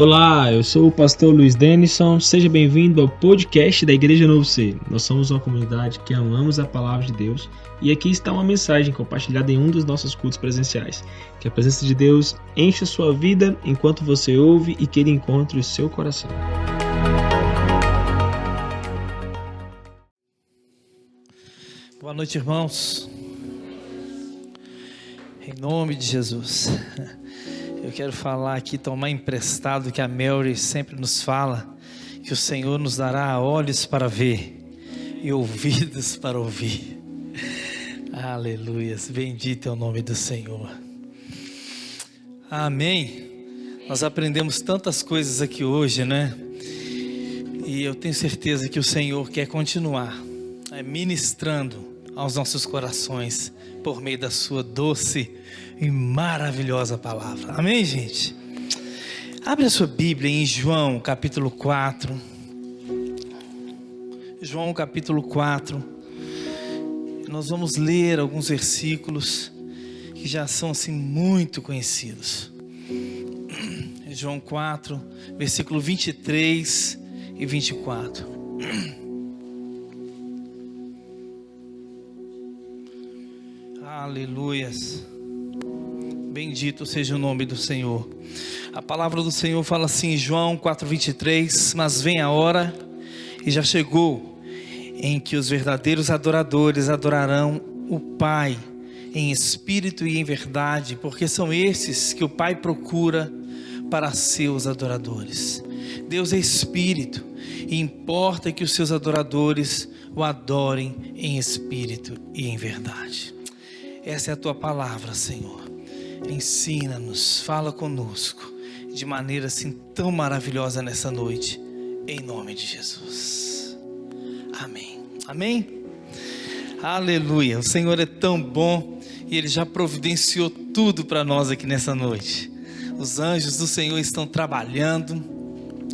Olá, eu sou o pastor Luiz Denison. Seja bem-vindo ao podcast da Igreja Novo Ser. Nós somos uma comunidade que amamos a palavra de Deus e aqui está uma mensagem compartilhada em um dos nossos cultos presenciais. Que a presença de Deus encha sua vida enquanto você ouve e que ele encontre o seu coração. Boa noite, irmãos. Em nome de Jesus. Eu quero falar aqui, tomar emprestado que a Mary sempre nos fala, que o Senhor nos dará olhos para ver e ouvidos para ouvir. Aleluias, bendito é o nome do Senhor. Amém. Nós aprendemos tantas coisas aqui hoje, né? E eu tenho certeza que o Senhor quer continuar é, ministrando aos nossos corações por meio da sua doce e maravilhosa palavra. Amém, gente? Abre a sua Bíblia em João, capítulo 4. João, capítulo 4. Nós vamos ler alguns versículos que já são assim muito conhecidos. João 4, versículo 23 e 24. Aleluias. Bendito seja o nome do Senhor. A palavra do Senhor fala assim, João 4:23, mas vem a hora e já chegou em que os verdadeiros adoradores adorarão o Pai em espírito e em verdade, porque são esses que o Pai procura para seus adoradores. Deus é espírito e importa que os seus adoradores o adorem em espírito e em verdade. Essa é a tua palavra, Senhor. Ensina-nos, fala conosco de maneira assim tão maravilhosa nessa noite, em nome de Jesus. Amém. Amém. Aleluia. O Senhor é tão bom e ele já providenciou tudo para nós aqui nessa noite. Os anjos do Senhor estão trabalhando,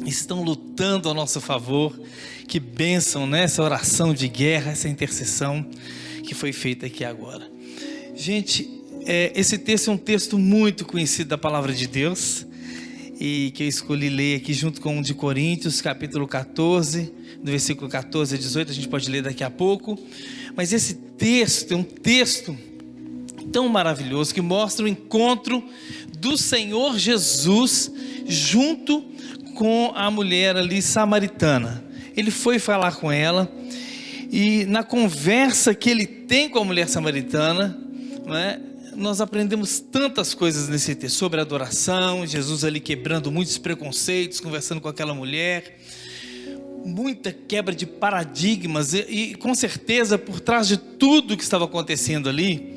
estão lutando a nosso favor. Que bênção nessa né? oração de guerra, essa intercessão que foi feita aqui agora. Gente, é, esse texto é um texto muito conhecido da palavra de Deus e que eu escolhi ler aqui junto com o de Coríntios, capítulo 14, do versículo 14 a 18, a gente pode ler daqui a pouco. Mas esse texto é um texto tão maravilhoso que mostra o encontro do Senhor Jesus junto com a mulher ali samaritana. Ele foi falar com ela e na conversa que ele tem com a mulher samaritana, né, nós aprendemos tantas coisas nesse texto sobre adoração, Jesus ali quebrando muitos preconceitos, conversando com aquela mulher, muita quebra de paradigmas e, e com certeza por trás de tudo que estava acontecendo ali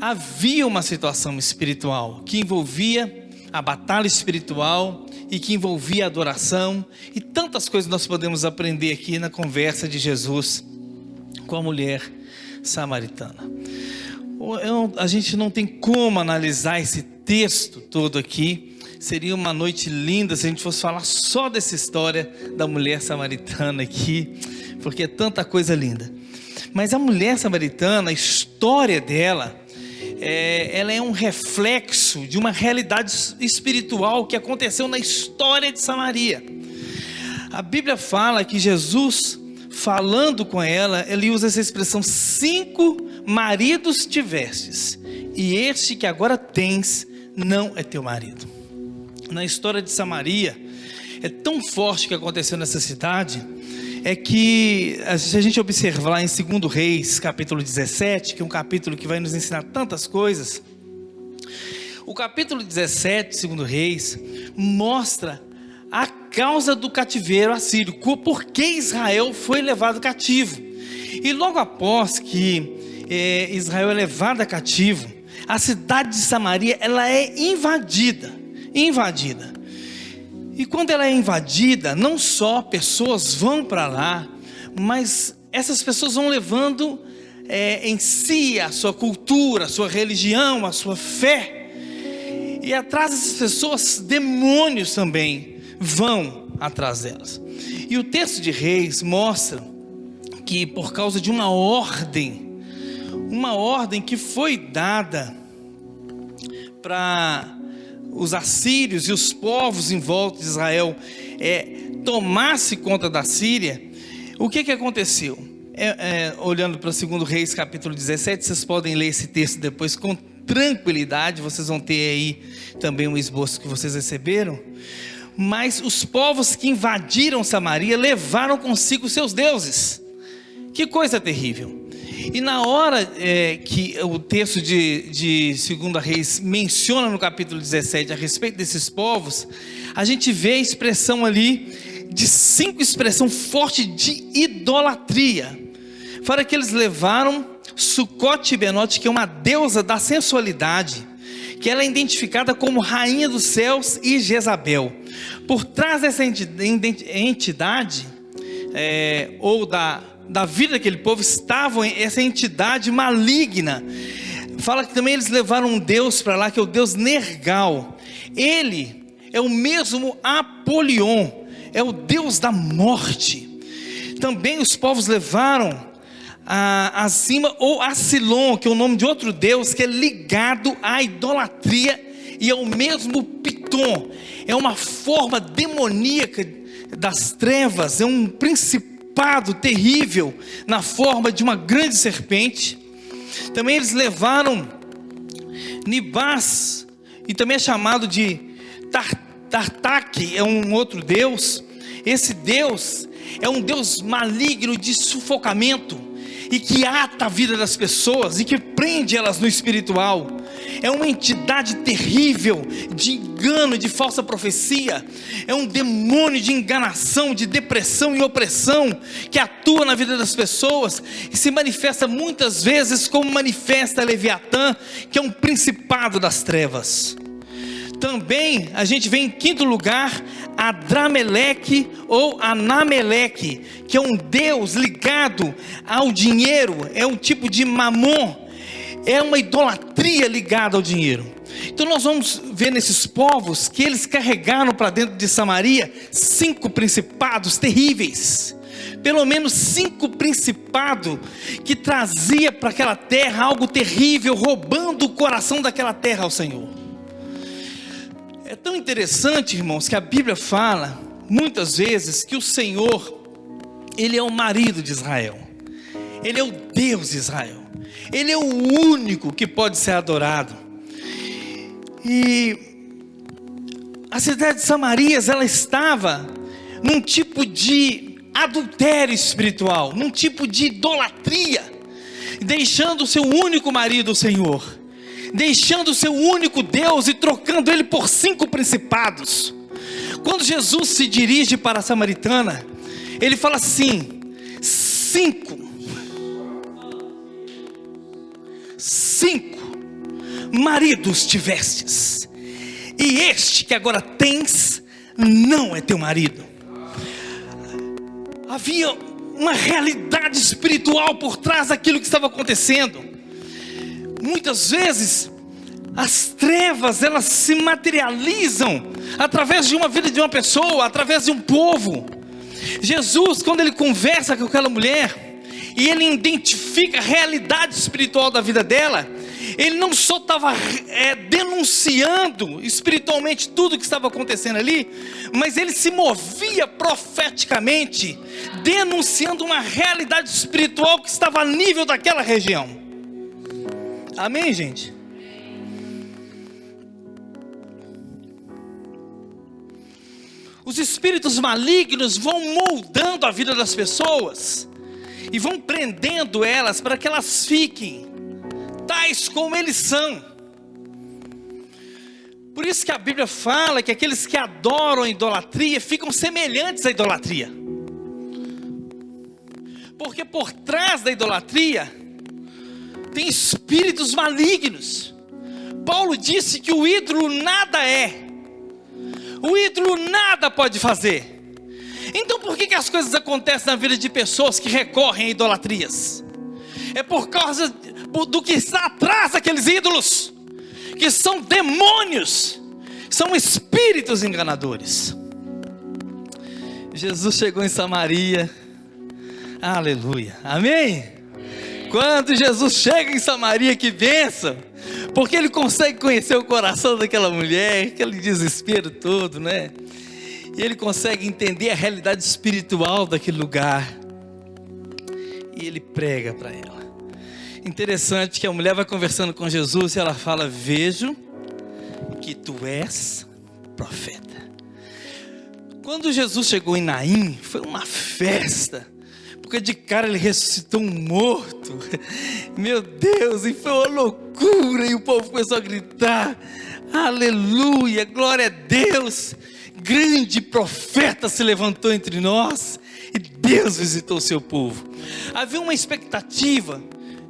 havia uma situação espiritual que envolvia a batalha espiritual e que envolvia a adoração. E tantas coisas nós podemos aprender aqui na conversa de Jesus com a mulher samaritana a gente não tem como analisar esse texto todo aqui. Seria uma noite linda se a gente fosse falar só dessa história da mulher samaritana aqui, porque é tanta coisa linda. Mas a mulher samaritana, a história dela, é, ela é um reflexo de uma realidade espiritual que aconteceu na história de Samaria. A Bíblia fala que Jesus, falando com ela, ele usa essa expressão cinco maridos tivestes, e este que agora tens não é teu marido. Na história de Samaria, é tão forte que aconteceu nessa cidade, é que, se a gente observar em 2 Reis, capítulo 17, que é um capítulo que vai nos ensinar tantas coisas, o capítulo 17, 2 Reis, mostra a causa do cativeiro assírio, por que Israel foi levado cativo. E logo após que Israel é levada cativo, a cidade de Samaria ela é invadida, invadida. E quando ela é invadida, não só pessoas vão para lá, mas essas pessoas vão levando é, em si a sua cultura, a sua religião, a sua fé. E atrás dessas pessoas, demônios também vão atrás delas. E o texto de Reis mostra que por causa de uma ordem uma ordem que foi dada para os assírios e os povos em volta de Israel é, tomasse conta da Síria, o que, que aconteceu? É, é, olhando para o 2 Reis capítulo 17, vocês podem ler esse texto depois com tranquilidade, vocês vão ter aí também um esboço que vocês receberam. Mas os povos que invadiram Samaria levaram consigo seus deuses. Que coisa terrível. E na hora é, que o texto de, de 2 Reis menciona no capítulo 17 a respeito desses povos, a gente vê a expressão ali de cinco expressão forte de idolatria. Fala que eles levaram Sucote Benote, que é uma deusa da sensualidade, que ela é identificada como rainha dos céus e Jezabel. Por trás dessa entidade, é, ou da, da vida daquele povo, estava essa entidade maligna. Fala que também eles levaram um Deus para lá, que é o Deus Nergal. Ele é o mesmo Apolion, é o Deus da morte. Também os povos levaram a, acima, ou Asilon, que é o nome de outro Deus, que é ligado à idolatria e ao mesmo Piton. É uma forma demoníaca das trevas, é um principado terrível na forma de uma grande serpente. Também eles levaram Nibás, e também é chamado de Tartak, é um outro Deus. Esse Deus é um Deus maligno de sufocamento e que ata a vida das pessoas e que prende elas no espiritual. É uma entidade terrível de engano, de falsa profecia. É um demônio de enganação, de depressão e opressão que atua na vida das pessoas e se manifesta muitas vezes como manifesta Leviatã, que é um principado das trevas. Também a gente vê em quinto lugar Adrameleque ou Anameleque, que é um deus ligado ao dinheiro, é um tipo de mamon, é uma idolatria ligada ao dinheiro. Então nós vamos ver nesses povos que eles carregaram para dentro de Samaria cinco principados terríveis. Pelo menos cinco principados que trazia para aquela terra algo terrível, roubando o coração daquela terra ao Senhor. É tão interessante, irmãos, que a Bíblia fala muitas vezes que o Senhor, Ele é o marido de Israel, Ele é o Deus de Israel, Ele é o único que pode ser adorado. E a cidade de Samarias, ela estava num tipo de adultério espiritual, num tipo de idolatria, deixando o seu único marido, o Senhor deixando o seu único Deus e trocando ele por cinco principados. Quando Jesus se dirige para a samaritana, ele fala assim: cinco, cinco maridos tivestes, e este que agora tens não é teu marido. Havia uma realidade espiritual por trás daquilo que estava acontecendo muitas vezes as trevas elas se materializam através de uma vida de uma pessoa, através de um povo. Jesus, quando ele conversa com aquela mulher e ele identifica a realidade espiritual da vida dela, ele não só estava é, denunciando espiritualmente tudo que estava acontecendo ali, mas ele se movia profeticamente, denunciando uma realidade espiritual que estava a nível daquela região. Amém, gente? Os espíritos malignos vão moldando a vida das pessoas e vão prendendo elas para que elas fiquem tais como eles são. Por isso que a Bíblia fala que aqueles que adoram a idolatria ficam semelhantes à idolatria. Porque por trás da idolatria tem espíritos malignos. Paulo disse que o ídolo nada é, o ídolo nada pode fazer. Então por que, que as coisas acontecem na vida de pessoas que recorrem a idolatrias? É por causa do que está atrás daqueles ídolos, que são demônios, são espíritos enganadores. Jesus chegou em Samaria, aleluia, amém? Quando Jesus chega em Samaria, que benção! Porque ele consegue conhecer o coração daquela mulher, aquele desespero todo, né? E ele consegue entender a realidade espiritual daquele lugar. E ele prega para ela. Interessante que a mulher vai conversando com Jesus e ela fala: Vejo que tu és profeta. Quando Jesus chegou em Naim, foi uma festa, porque de cara ele ressuscitou um morto. Meu Deus, e foi uma loucura, e o povo começou a gritar: Aleluia, glória a Deus! Grande profeta se levantou entre nós e Deus visitou o seu povo. Havia uma expectativa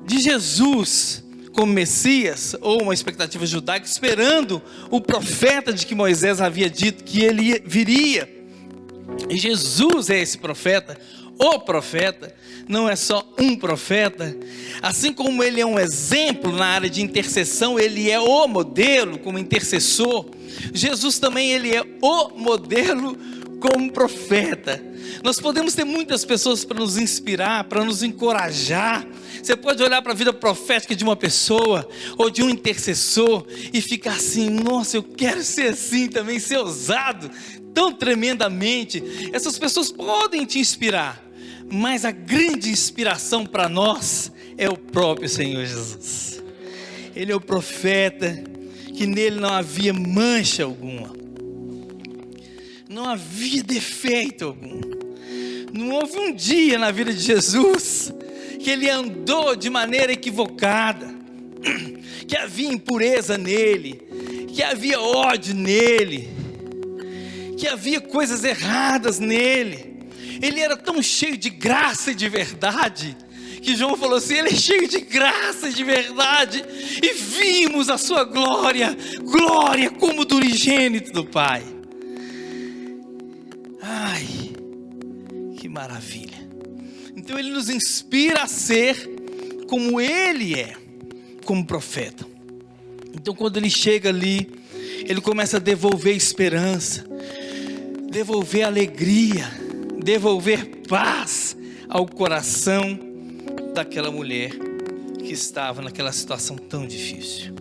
de Jesus como Messias, ou uma expectativa judaica, esperando o profeta de que Moisés havia dito que ele viria. E Jesus é esse profeta, o profeta, não é só um profeta, assim como ele é um exemplo na área de intercessão, ele é o modelo como intercessor. Jesus também ele é o modelo como profeta. Nós podemos ter muitas pessoas para nos inspirar, para nos encorajar. Você pode olhar para a vida profética de uma pessoa ou de um intercessor e ficar assim: nossa, eu quero ser assim também, ser ousado tão tremendamente. Essas pessoas podem te inspirar, mas a grande inspiração para nós é o próprio Senhor Jesus. Ele é o profeta que nele não havia mancha alguma, não havia defeito algum. Não houve um dia na vida de Jesus que ele andou de maneira equivocada, que havia impureza nele, que havia ódio nele, que havia coisas erradas nele. Ele era tão cheio de graça e de verdade que João falou assim: ele é cheio de graça e de verdade, e vimos a sua glória, glória como do unigênito do Pai. Ai, que maravilha. Então ele nos inspira a ser como ele é, como profeta. Então quando ele chega ali, ele começa a devolver esperança, devolver alegria, devolver paz ao coração daquela mulher que estava naquela situação tão difícil.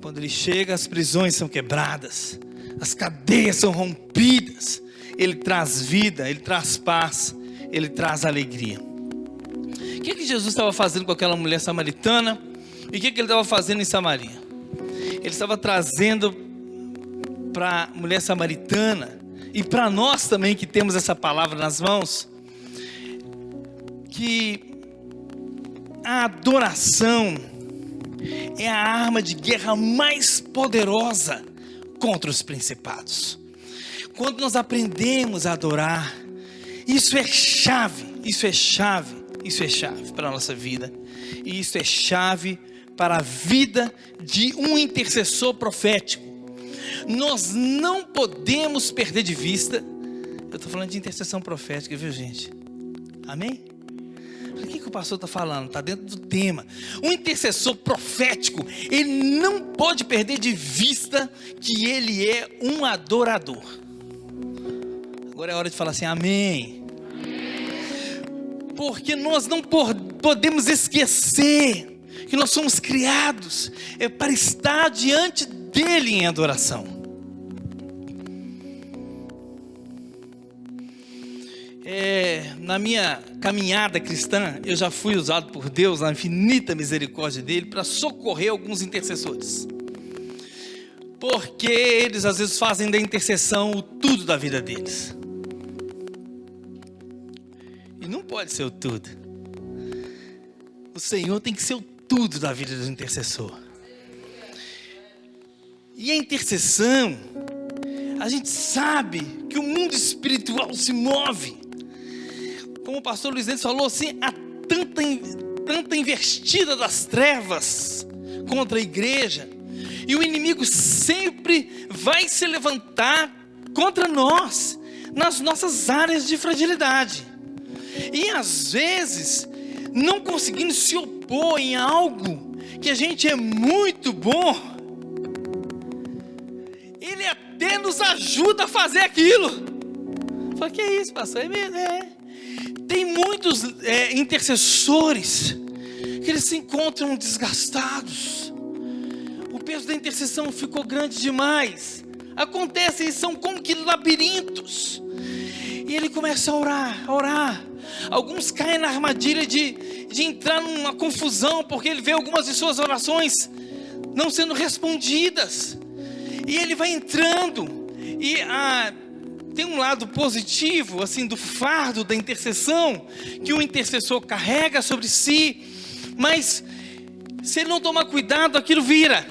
Quando ele chega, as prisões são quebradas, as cadeias são rompidas, ele traz vida, ele traz paz, ele traz alegria. O que, que Jesus estava fazendo com aquela mulher samaritana? E o que, que ele estava fazendo em Samaria? Ele estava trazendo para a mulher samaritana e para nós também que temos essa palavra nas mãos, que a adoração é a arma de guerra mais poderosa contra os principados. Quando nós aprendemos a adorar, isso é chave, isso é chave, isso é chave para a nossa vida. E isso é chave para a vida de um intercessor profético. Nós não podemos perder de vista. Eu estou falando de intercessão profética, viu, gente? Amém? O que, que o pastor está falando? Está dentro do tema. Um intercessor profético, ele não pode perder de vista que ele é um adorador. Agora é hora de falar assim, amém. Porque nós não podemos esquecer que nós somos criados é para estar diante dele em adoração. É, na minha caminhada cristã, eu já fui usado por Deus, na infinita misericórdia dele, para socorrer alguns intercessores. Porque eles às vezes fazem da intercessão o tudo da vida deles. E não pode ser o tudo. O Senhor tem que ser o tudo da vida do intercessor. E a intercessão, a gente sabe que o mundo espiritual se move. Como o pastor Luiz Mendes falou, assim, há tanta, tanta investida das trevas contra a igreja. E o inimigo sempre vai se levantar contra nós, nas nossas áreas de fragilidade. E às vezes, não conseguindo se opor em algo que a gente é muito bom, até nos ajuda a fazer aquilo. Fala, que isso, pastor? É, é. Tem muitos é, intercessores que eles se encontram desgastados. O peso da intercessão ficou grande demais. Acontecem, são como que labirintos. E ele começa a orar, a orar. Alguns caem na armadilha de, de entrar numa confusão, porque ele vê algumas de suas orações não sendo respondidas. E ele vai entrando. E ah, tem um lado positivo, assim, do fardo da intercessão, que o intercessor carrega sobre si, mas se ele não tomar cuidado, aquilo vira,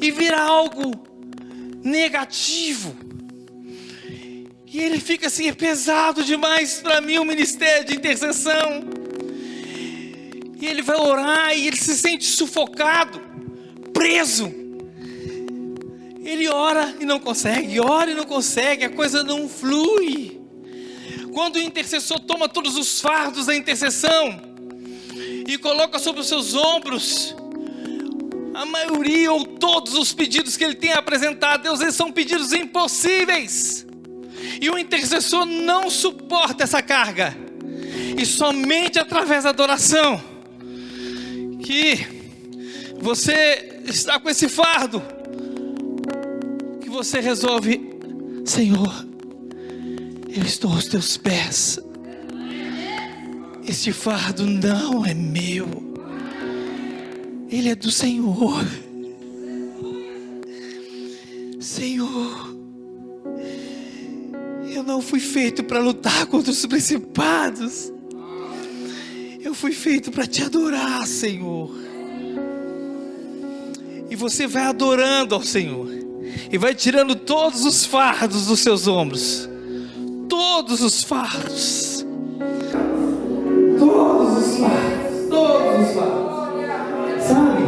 e vira algo negativo. E ele fica assim, é pesado demais para mim o ministério de intercessão. E ele vai orar e ele se sente sufocado, preso. Ele ora e não consegue, ora e não consegue, a coisa não flui. Quando o intercessor toma todos os fardos da intercessão e coloca sobre os seus ombros, a maioria ou todos os pedidos que ele tem apresentado Deus, eles são pedidos impossíveis. E o intercessor não suporta essa carga. E somente através da adoração que você está com esse fardo você resolve, Senhor, eu estou aos teus pés. Este fardo não é meu, ele é do Senhor. Senhor, eu não fui feito para lutar contra os principados, eu fui feito para te adorar, Senhor. E você vai adorando ao Senhor e vai tirando todos os fardos dos seus ombros. Todos os fardos. Todos os fardos. Todos os fardos. Sabe?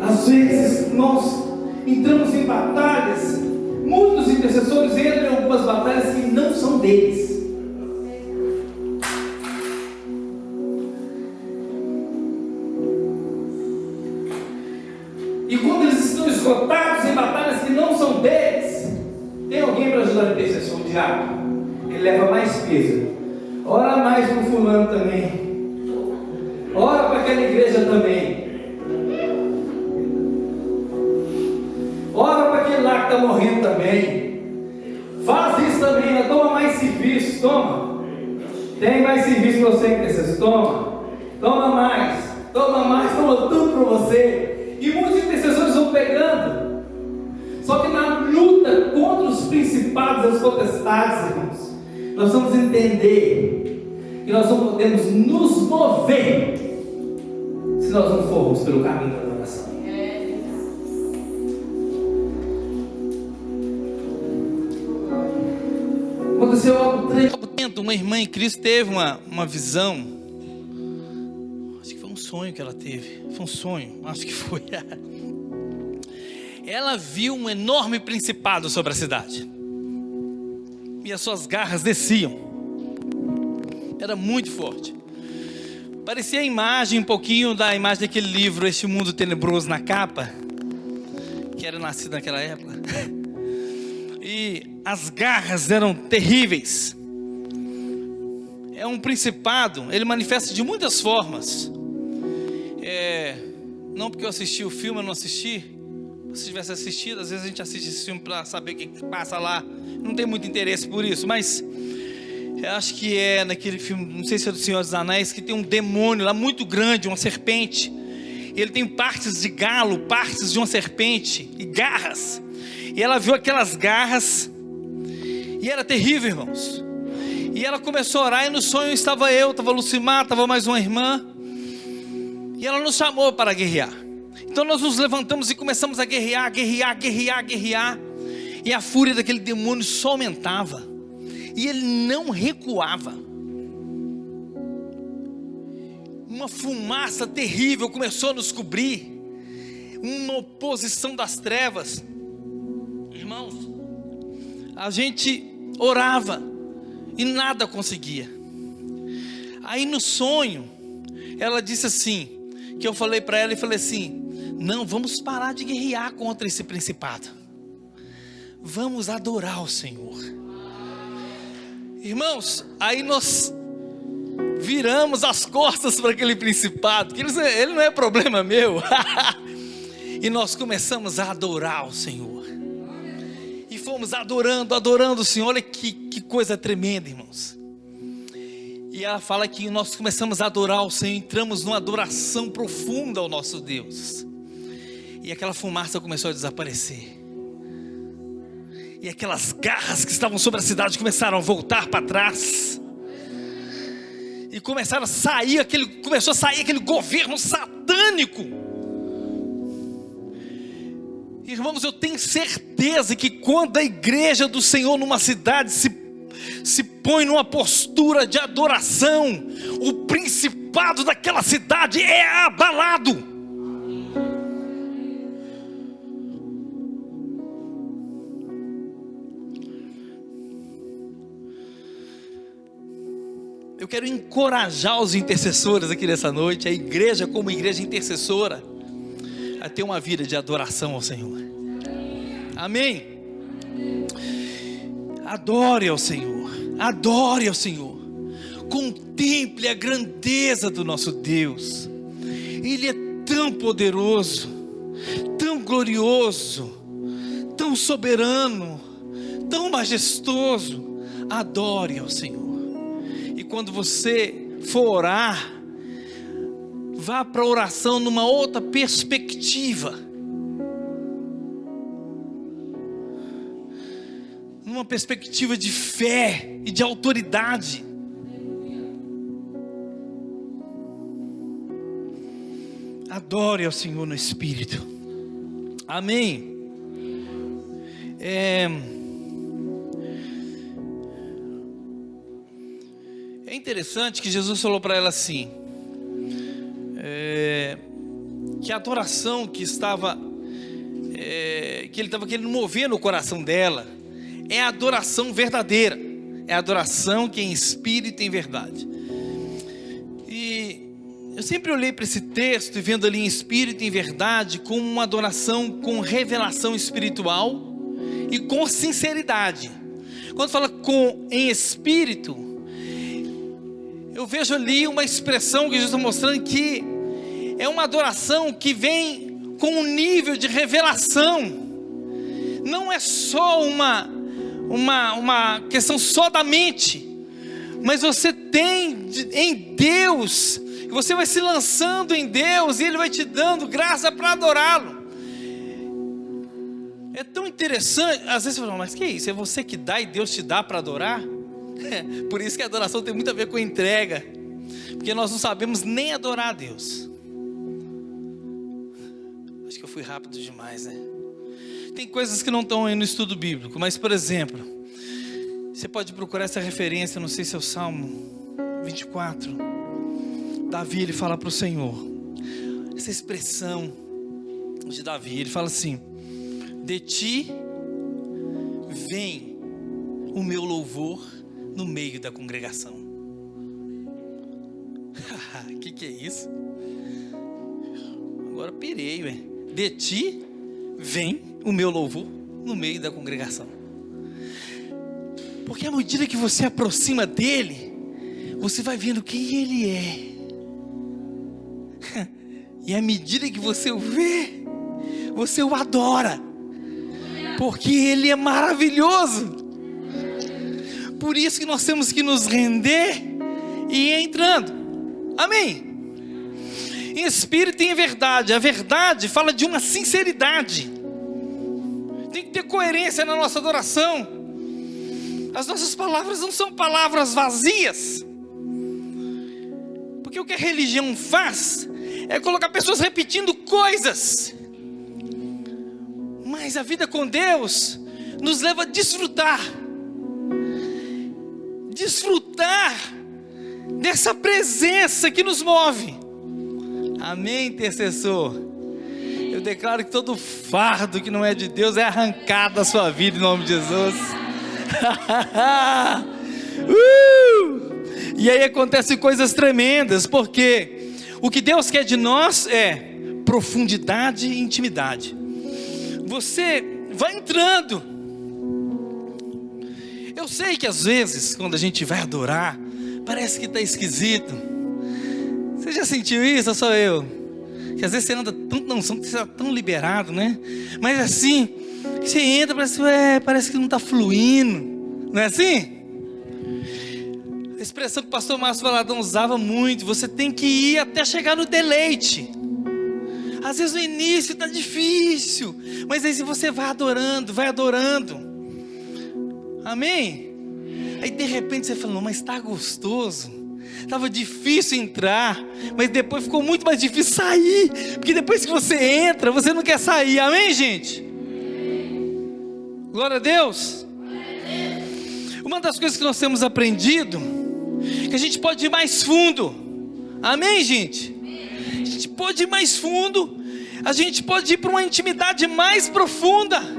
Às vezes nós entramos em batalhas. Muitos intercessores entram em algumas batalhas que não são deles. Podemos nos mover se nós não formos pelo caminho da adoração. Aconteceu algo. Uma irmã em Cristo teve uma, uma visão sonho que ela teve. Foi um sonho, acho que foi. Ela viu um enorme principado sobre a cidade. E as suas garras desciam. Era muito forte. Parecia a imagem, um pouquinho da imagem daquele livro, Este Mundo Tenebroso na capa, que era nascido naquela época. E as garras eram terríveis. É um principado, ele manifesta de muitas formas. É, não porque eu assisti o filme, eu não assisti. Se tivesse assistido, às vezes a gente assiste esse filme para saber o que passa lá. Não tem muito interesse por isso, mas eu acho que é naquele filme, não sei se é do Senhor dos Anéis, que tem um demônio lá muito grande, uma serpente. Ele tem partes de galo, partes de uma serpente e garras. E ela viu aquelas garras e era terrível, irmãos. E ela começou a orar e no sonho estava eu, estava Lucimar, estava mais uma irmã. E ela nos chamou para guerrear. Então nós nos levantamos e começamos a guerrear, guerrear, guerrear, guerrear. E a fúria daquele demônio só aumentava. E ele não recuava. Uma fumaça terrível começou a nos cobrir. Uma oposição das trevas. Irmãos, a gente orava e nada conseguia. Aí no sonho, ela disse assim: que eu falei para ela e falei assim: não, vamos parar de guerrear contra esse principado. Vamos adorar o Senhor. Irmãos, aí nós viramos as costas para aquele principado, que ele não é problema meu. e nós começamos a adorar o Senhor. E fomos adorando, adorando o Senhor. Olha que, que coisa tremenda, irmãos. E ela fala que nós começamos a adorar o Senhor, entramos numa adoração profunda ao nosso Deus. E aquela fumaça começou a desaparecer. E aquelas garras que estavam sobre a cidade começaram a voltar para trás. E começaram a sair aquele, começou a sair aquele governo satânico. Irmãos, eu tenho certeza que quando a igreja do Senhor numa cidade se se põe numa postura de adoração, o principado daquela cidade é abalado. Eu quero encorajar os intercessores aqui nessa noite, a igreja como igreja intercessora, a ter uma vida de adoração ao Senhor. Amém. Adore ao Senhor, adore ao Senhor, contemple a grandeza do nosso Deus, Ele é tão poderoso, tão glorioso, tão soberano, tão majestoso. Adore ao Senhor, quando você for orar, vá para a oração numa outra perspectiva numa perspectiva de fé e de autoridade. Adore ao Senhor no Espírito. Amém. É, interessante que Jesus falou para ela assim: é, que a adoração que estava, é, que ele estava querendo mover no coração dela, é a adoração verdadeira, é a adoração que em espírito e em verdade. E eu sempre olhei para esse texto e vendo ali em espírito e em verdade como uma adoração com revelação espiritual e com sinceridade. Quando fala com em espírito, eu vejo ali uma expressão que Jesus está mostrando que é uma adoração que vem com um nível de revelação. Não é só uma uma, uma questão só da mente, mas você tem em Deus, você vai se lançando em Deus, e Ele vai te dando graça para adorá-lo. É tão interessante, às vezes você fala, mas que é isso? É você que dá e Deus te dá para adorar? Por isso que a adoração tem muito a ver com entrega, porque nós não sabemos nem adorar a Deus. Acho que eu fui rápido demais, né? Tem coisas que não estão aí no estudo bíblico, mas, por exemplo, você pode procurar essa referência, não sei se é o Salmo 24. Davi, ele fala para o Senhor, essa expressão de Davi, ele fala assim: De ti vem o meu louvor no meio da congregação. Que, que é isso? Agora pirei, ué. De ti vem o meu louvor no meio da congregação. Porque à medida que você aproxima dele, você vai vendo quem ele é. E à medida que você o vê, você o adora. Porque ele é maravilhoso. Por isso que nós temos que nos render e ir entrando. Amém em espírito e em verdade. A verdade fala de uma sinceridade. Tem que ter coerência na nossa adoração. As nossas palavras não são palavras vazias. Porque o que a religião faz é colocar pessoas repetindo coisas. Mas a vida com Deus nos leva a desfrutar. Desfrutar dessa presença que nos move. Amém, intercessor? Eu declaro que todo fardo que não é de Deus é arrancado da sua vida em nome de Jesus. uh! E aí acontecem coisas tremendas, porque o que Deus quer de nós é profundidade e intimidade. Você vai entrando. Eu sei que às vezes, quando a gente vai adorar, parece que está esquisito. Você já sentiu isso ou sou eu? Que às vezes você anda tão, não, você está tão liberado, né? Mas assim, você entra, parece, ué, parece que não está fluindo. Não é assim? A expressão que o pastor Márcio Valadão usava muito, você tem que ir até chegar no deleite. Às vezes no início está difícil, mas aí você vai adorando, vai adorando. Amém? Aí de repente você fala, mas está gostoso. Estava difícil entrar, mas depois ficou muito mais difícil sair. Porque depois que você entra, você não quer sair. Amém, gente? Glória a Deus. Uma das coisas que nós temos aprendido, que a gente pode ir mais fundo. Amém, gente? A gente pode ir mais fundo. A gente pode ir para uma intimidade mais profunda.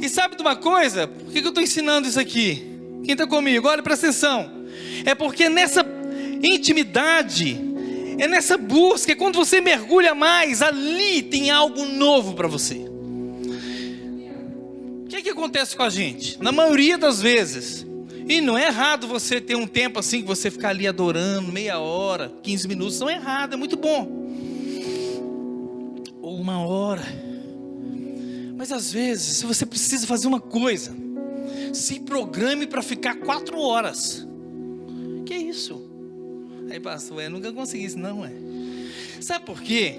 E sabe de uma coisa? Por que eu estou ensinando isso aqui? Quem está comigo? Olha, presta atenção. É porque nessa intimidade, é nessa busca, é quando você mergulha mais, ali tem algo novo para você. O que, é que acontece com a gente? Na maioria das vezes, e não é errado você ter um tempo assim que você ficar ali adorando, meia hora, 15 minutos, não é errado, é muito bom. Ou uma hora. Mas às vezes, se você precisa fazer uma coisa, se programe para ficar quatro horas. Que isso? Aí pastor, eu nunca consegui isso, não é? Sabe por quê?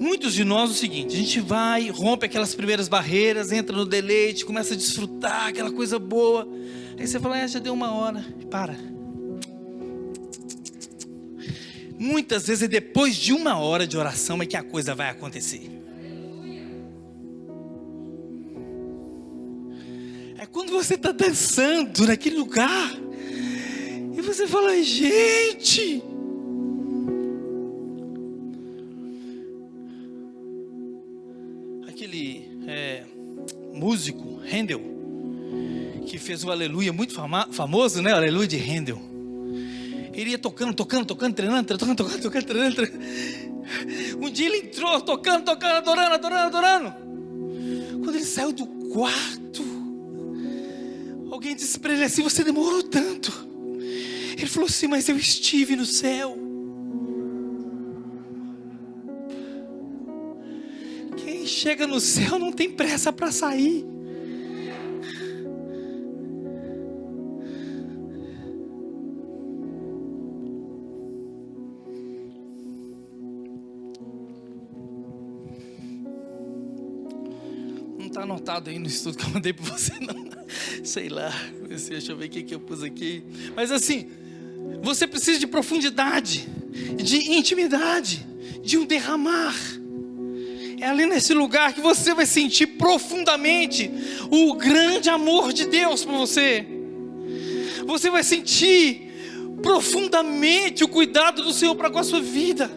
Muitos de nós, o seguinte, a gente vai, rompe aquelas primeiras barreiras, entra no deleite, começa a desfrutar aquela coisa boa. Aí você fala, é, já deu uma hora, para. Muitas vezes é depois de uma hora de oração é que a coisa vai acontecer. Você está dançando naquele lugar e você fala, gente. Aquele é, músico, Handel, que fez o Aleluia muito famoso, né? Aleluia de Handel. Ele ia tocando, tocando, tocando, treinando, tocando, tocando, tocando, treinando, treinando. Um dia ele entrou tocando, tocando, adorando, adorando, adorando. Quando ele saiu do quarto, Alguém disse para ele assim: Você demorou tanto. Ele falou assim: Mas eu estive no céu. Quem chega no céu não tem pressa para sair. Não está anotado aí no estudo que eu mandei para você, não sei lá, deixa eu ver o que, eu pus aqui. Mas assim, você precisa de profundidade, de intimidade, de um derramar. É ali nesse lugar que você vai sentir profundamente o grande amor de Deus por você. Você vai sentir profundamente o cuidado do Senhor para com a sua vida.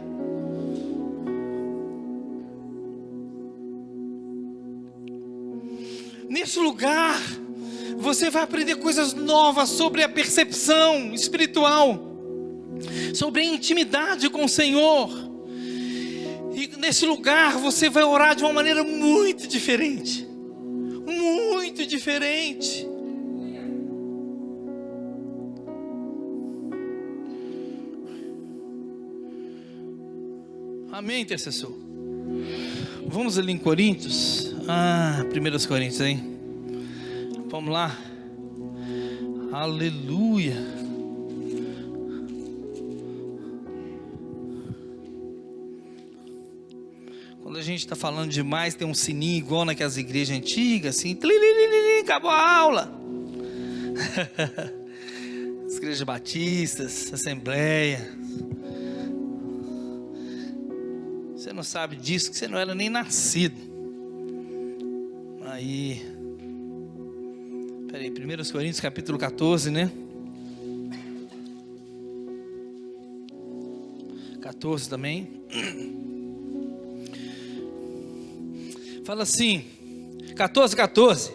Nesse lugar, você vai aprender coisas novas sobre a percepção espiritual, sobre a intimidade com o Senhor. E nesse lugar você vai orar de uma maneira muito diferente. Muito diferente. Amém, intercessor? Vamos ali em Coríntios. Ah, 1 Coríntios, hein? Vamos lá. Aleluia. Quando a gente está falando demais, tem um sininho igual naquelas igrejas antigas, assim, acabou a aula. As igrejas batistas, assembleia. Você não sabe disso, que você não era nem nascido. 1 Coríntios capítulo 14, né? 14 também. Fala assim, 14, 14.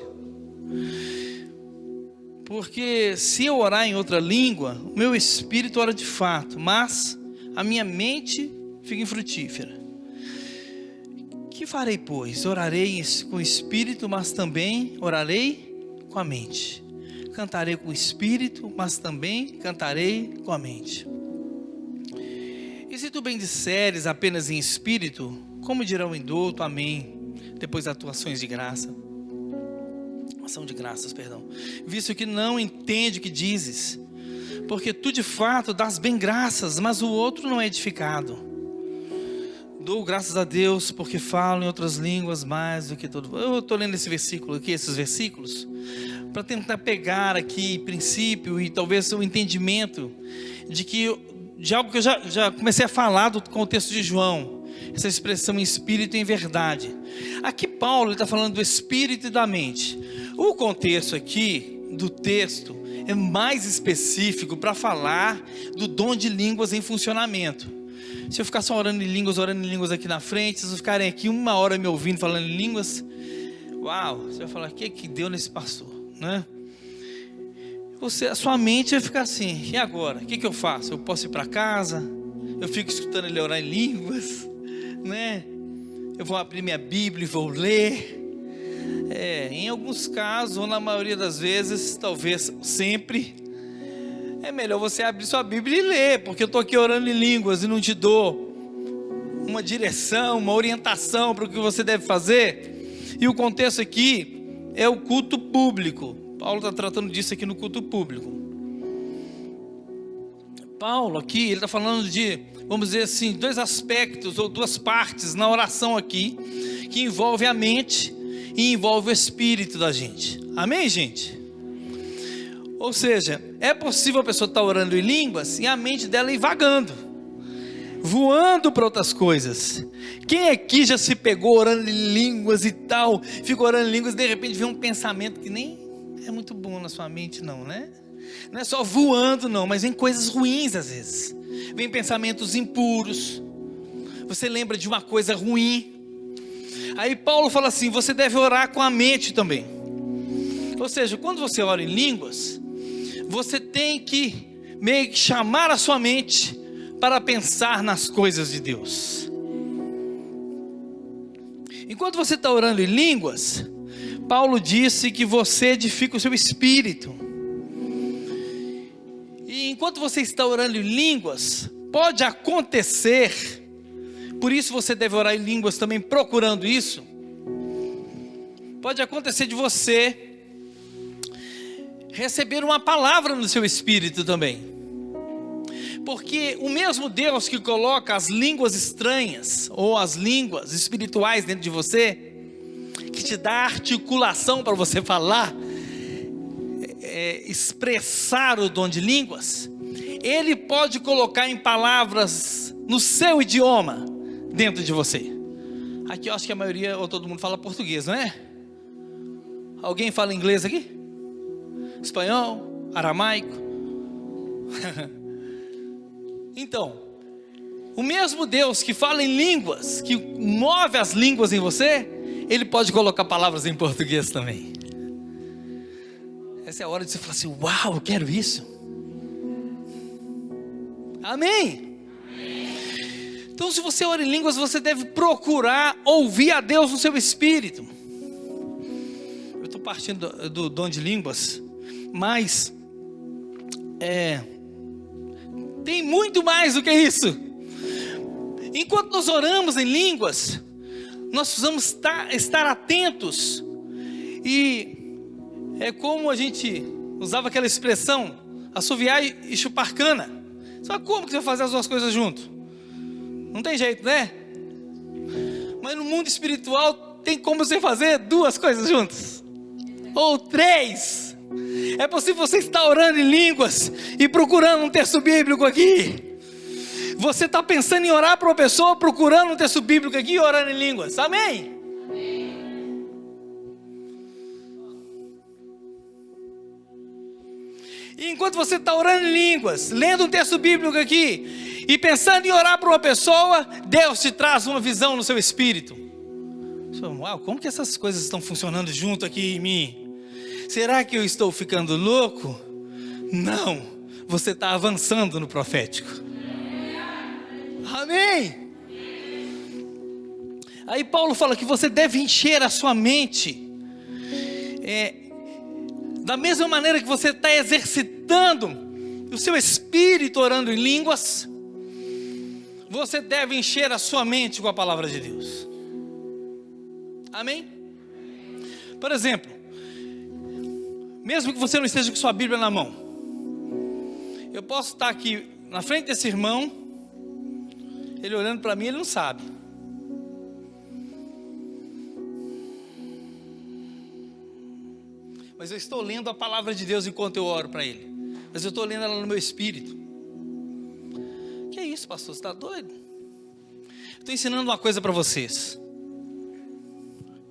Porque se eu orar em outra língua, o meu espírito ora de fato, mas a minha mente fica infrutífera. Que farei, pois? Orarei com o espírito, mas também orarei com a mente. Cantarei com o espírito, mas também cantarei com a mente. E se tu bem disseres apenas em espírito, como dirá o indulto, amém, depois atuações de graça? Ação de graças, perdão. Visto que não entende o que dizes, porque tu de fato dás bem graças, mas o outro não é edificado. Dou graças a Deus porque falo em outras línguas mais do que todo. Eu estou lendo esse versículo aqui, esses versículos, para tentar pegar aqui princípio e talvez o entendimento de que de algo que eu já, já comecei a falar do contexto de João, essa expressão espírito em verdade. Aqui Paulo está falando do espírito e da mente. O contexto aqui do texto é mais específico para falar do dom de línguas em funcionamento. Se eu ficar só orando em línguas, orando em línguas aqui na frente, se vocês ficarem aqui uma hora me ouvindo falando em línguas, uau, você vai falar, o que, que deu nesse pastor, né? você, a sua mente vai ficar assim: e agora? O que, que eu faço? Eu posso ir para casa? Eu fico escutando ele orar em línguas, né? Eu vou abrir minha Bíblia e vou ler. É, em alguns casos, ou na maioria das vezes, talvez sempre, é melhor você abrir sua Bíblia e ler, porque eu estou aqui orando em línguas e não te dou uma direção, uma orientação para o que você deve fazer. E o contexto aqui é o culto público. Paulo está tratando disso aqui no culto público. Paulo aqui, ele está falando de, vamos dizer assim, dois aspectos ou duas partes na oração aqui, que envolve a mente e envolve o espírito da gente. Amém, gente? Ou seja, é possível a pessoa estar tá orando em línguas e a mente dela ir vagando, voando para outras coisas. Quem aqui já se pegou orando em línguas e tal, ficou orando em línguas e de repente vê um pensamento que nem é muito bom na sua mente, não, né? Não é só voando, não, mas vem coisas ruins às vezes. Vem pensamentos impuros. Você lembra de uma coisa ruim. Aí Paulo fala assim: você deve orar com a mente também. Ou seja, quando você ora em línguas, você tem que meio que chamar a sua mente para pensar nas coisas de Deus. Enquanto você está orando em línguas, Paulo disse que você edifica o seu espírito. E enquanto você está orando em línguas, pode acontecer, por isso você deve orar em línguas também procurando isso. Pode acontecer de você receber uma palavra no seu espírito também. Porque o mesmo Deus que coloca as línguas estranhas ou as línguas espirituais dentro de você, que te dá articulação para você falar, é, expressar o dom de línguas, ele pode colocar em palavras no seu idioma dentro de você. Aqui eu acho que a maioria ou todo mundo fala português, não é? Alguém fala inglês aqui? Espanhol? Aramaico? então, o mesmo Deus que fala em línguas, que move as línguas em você, ele pode colocar palavras em português também. Essa é a hora de você falar assim: Uau, eu quero isso. Amém. Então, se você ora em línguas, você deve procurar ouvir a Deus no seu espírito. Eu estou partindo do, do, dom de línguas, mas é, tem muito mais do que isso. Enquanto nós oramos em línguas, nós precisamos estar, estar atentos. E é como a gente usava aquela expressão, assoviar e chupar cana. Só como que você vai fazer as duas coisas junto? Não tem jeito, né? Mas no mundo espiritual tem como você fazer duas coisas juntas. Ou três. É possível você estar orando em línguas e procurando um texto bíblico aqui. Você está pensando em orar para uma pessoa, procurando um texto bíblico aqui e orando em línguas. Amém? E enquanto você está orando em línguas, lendo um texto bíblico aqui, e pensando em orar para uma pessoa, Deus te traz uma visão no seu espírito. Uau, como que essas coisas estão funcionando junto aqui em mim? Será que eu estou ficando louco? Não, você está avançando no profético. Amém. Aí Paulo fala que você deve encher a sua mente é, Da mesma maneira que você está exercitando o seu espírito orando em línguas, você deve encher a sua mente com a palavra de Deus. Amém? Por exemplo, mesmo que você não esteja com sua Bíblia na mão, eu posso estar aqui na frente desse irmão, ele olhando para mim, ele não sabe. Mas eu estou lendo a palavra de Deus enquanto eu oro para ele. Mas eu estou lendo ela no meu espírito. Que é isso, pastor? Você está doido? Estou ensinando uma coisa para vocês.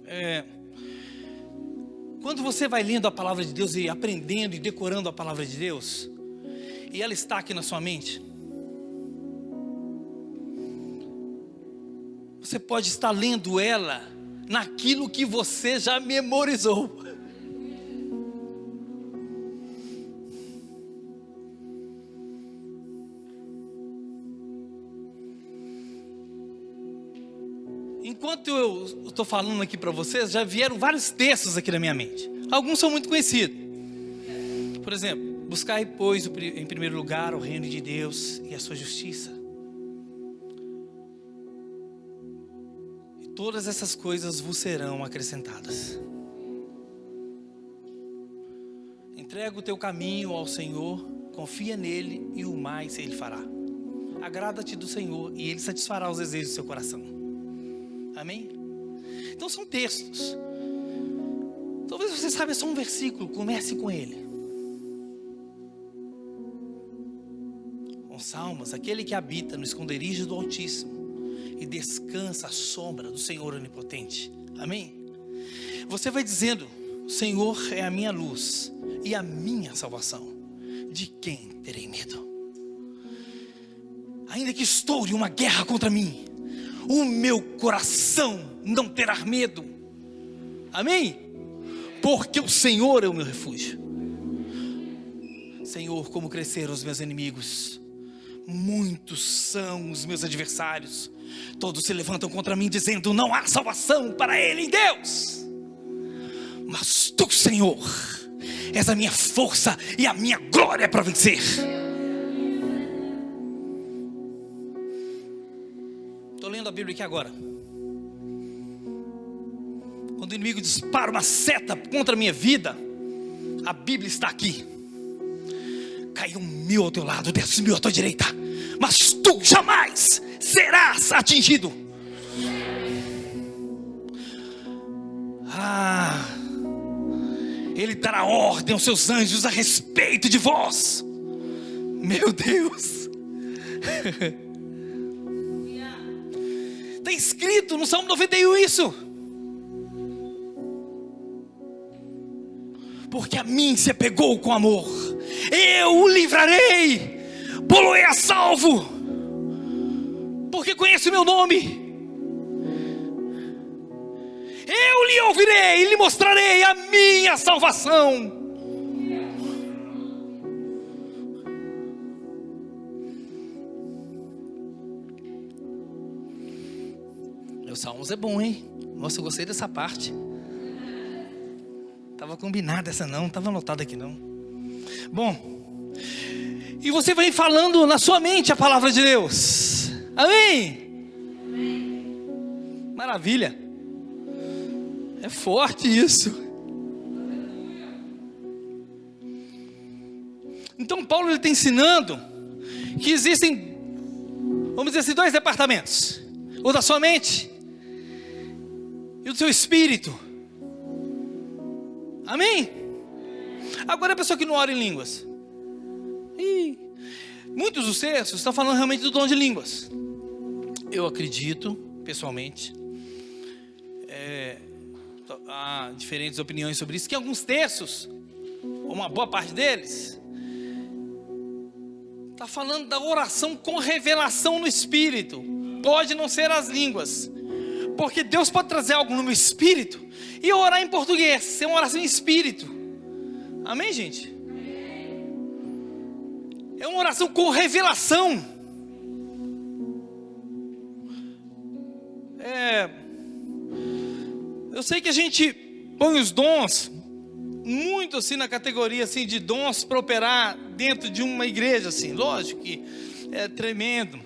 É, quando você vai lendo a palavra de Deus e aprendendo e decorando a palavra de Deus, e ela está aqui na sua mente, você pode estar lendo ela naquilo que você já memorizou. Enquanto eu estou falando aqui para vocês, já vieram vários textos aqui na minha mente. Alguns são muito conhecidos. Por exemplo, buscar pois em primeiro lugar o reino de Deus e a sua justiça. E todas essas coisas vos serão acrescentadas. Entrega o teu caminho ao Senhor, confia nele e o mais ele fará. Agrada-te do Senhor e ele satisfará os desejos do seu coração. Amém? Então são textos. Talvez você saiba só um versículo, comece com ele. Com Salmos, aquele que habita no esconderijo do Altíssimo e descansa à sombra do Senhor Onipotente. Amém? Você vai dizendo: O Senhor é a minha luz e a minha salvação. De quem terei medo? Ainda que estoure uma guerra contra mim, o meu coração não terá medo. Amém? Porque o Senhor é o meu refúgio. Senhor, como cresceram os meus inimigos. Muitos são os meus adversários. Todos se levantam contra mim, dizendo: Não há salvação para ele em Deus. Mas tu, Senhor, és a minha força e a minha glória para vencer. Bíblia aqui agora. Quando o inimigo dispara uma seta contra a minha vida, a Bíblia está aqui. Caiu um mil ao teu lado, dez mil à tua direita, mas tu jamais serás atingido. Ah, Ele dará ordem aos seus anjos a respeito de vós. Meu Deus. Escrito no Salmo 91 isso. Porque a mim se apegou com amor, eu o livrarei, poloei a salvo, porque conhece o meu nome. Eu lhe ouvirei e lhe mostrarei a minha salvação. Salmos é bom, hein? Nossa, eu gostei dessa parte. Tava combinada essa não, tava anotada aqui não. Bom, e você vai falando na sua mente a palavra de Deus. Amém? Amém. Maravilha. É forte isso. Então Paulo está ensinando que existem, vamos dizer assim, dois departamentos. O da sua mente do seu espírito. Amém? Agora a pessoa que não ora em línguas. Ih, muitos dos textos estão falando realmente do dom de línguas. Eu acredito, pessoalmente, é, há diferentes opiniões sobre isso, que alguns textos, uma boa parte deles, está falando da oração com revelação no Espírito. Pode não ser as línguas, porque Deus pode trazer algo no meu espírito e eu orar em português, ser uma oração em espírito. Amém, gente? É uma oração com revelação. É, eu sei que a gente põe os dons muito assim na categoria assim de dons para operar dentro de uma igreja assim. Lógico que é tremendo.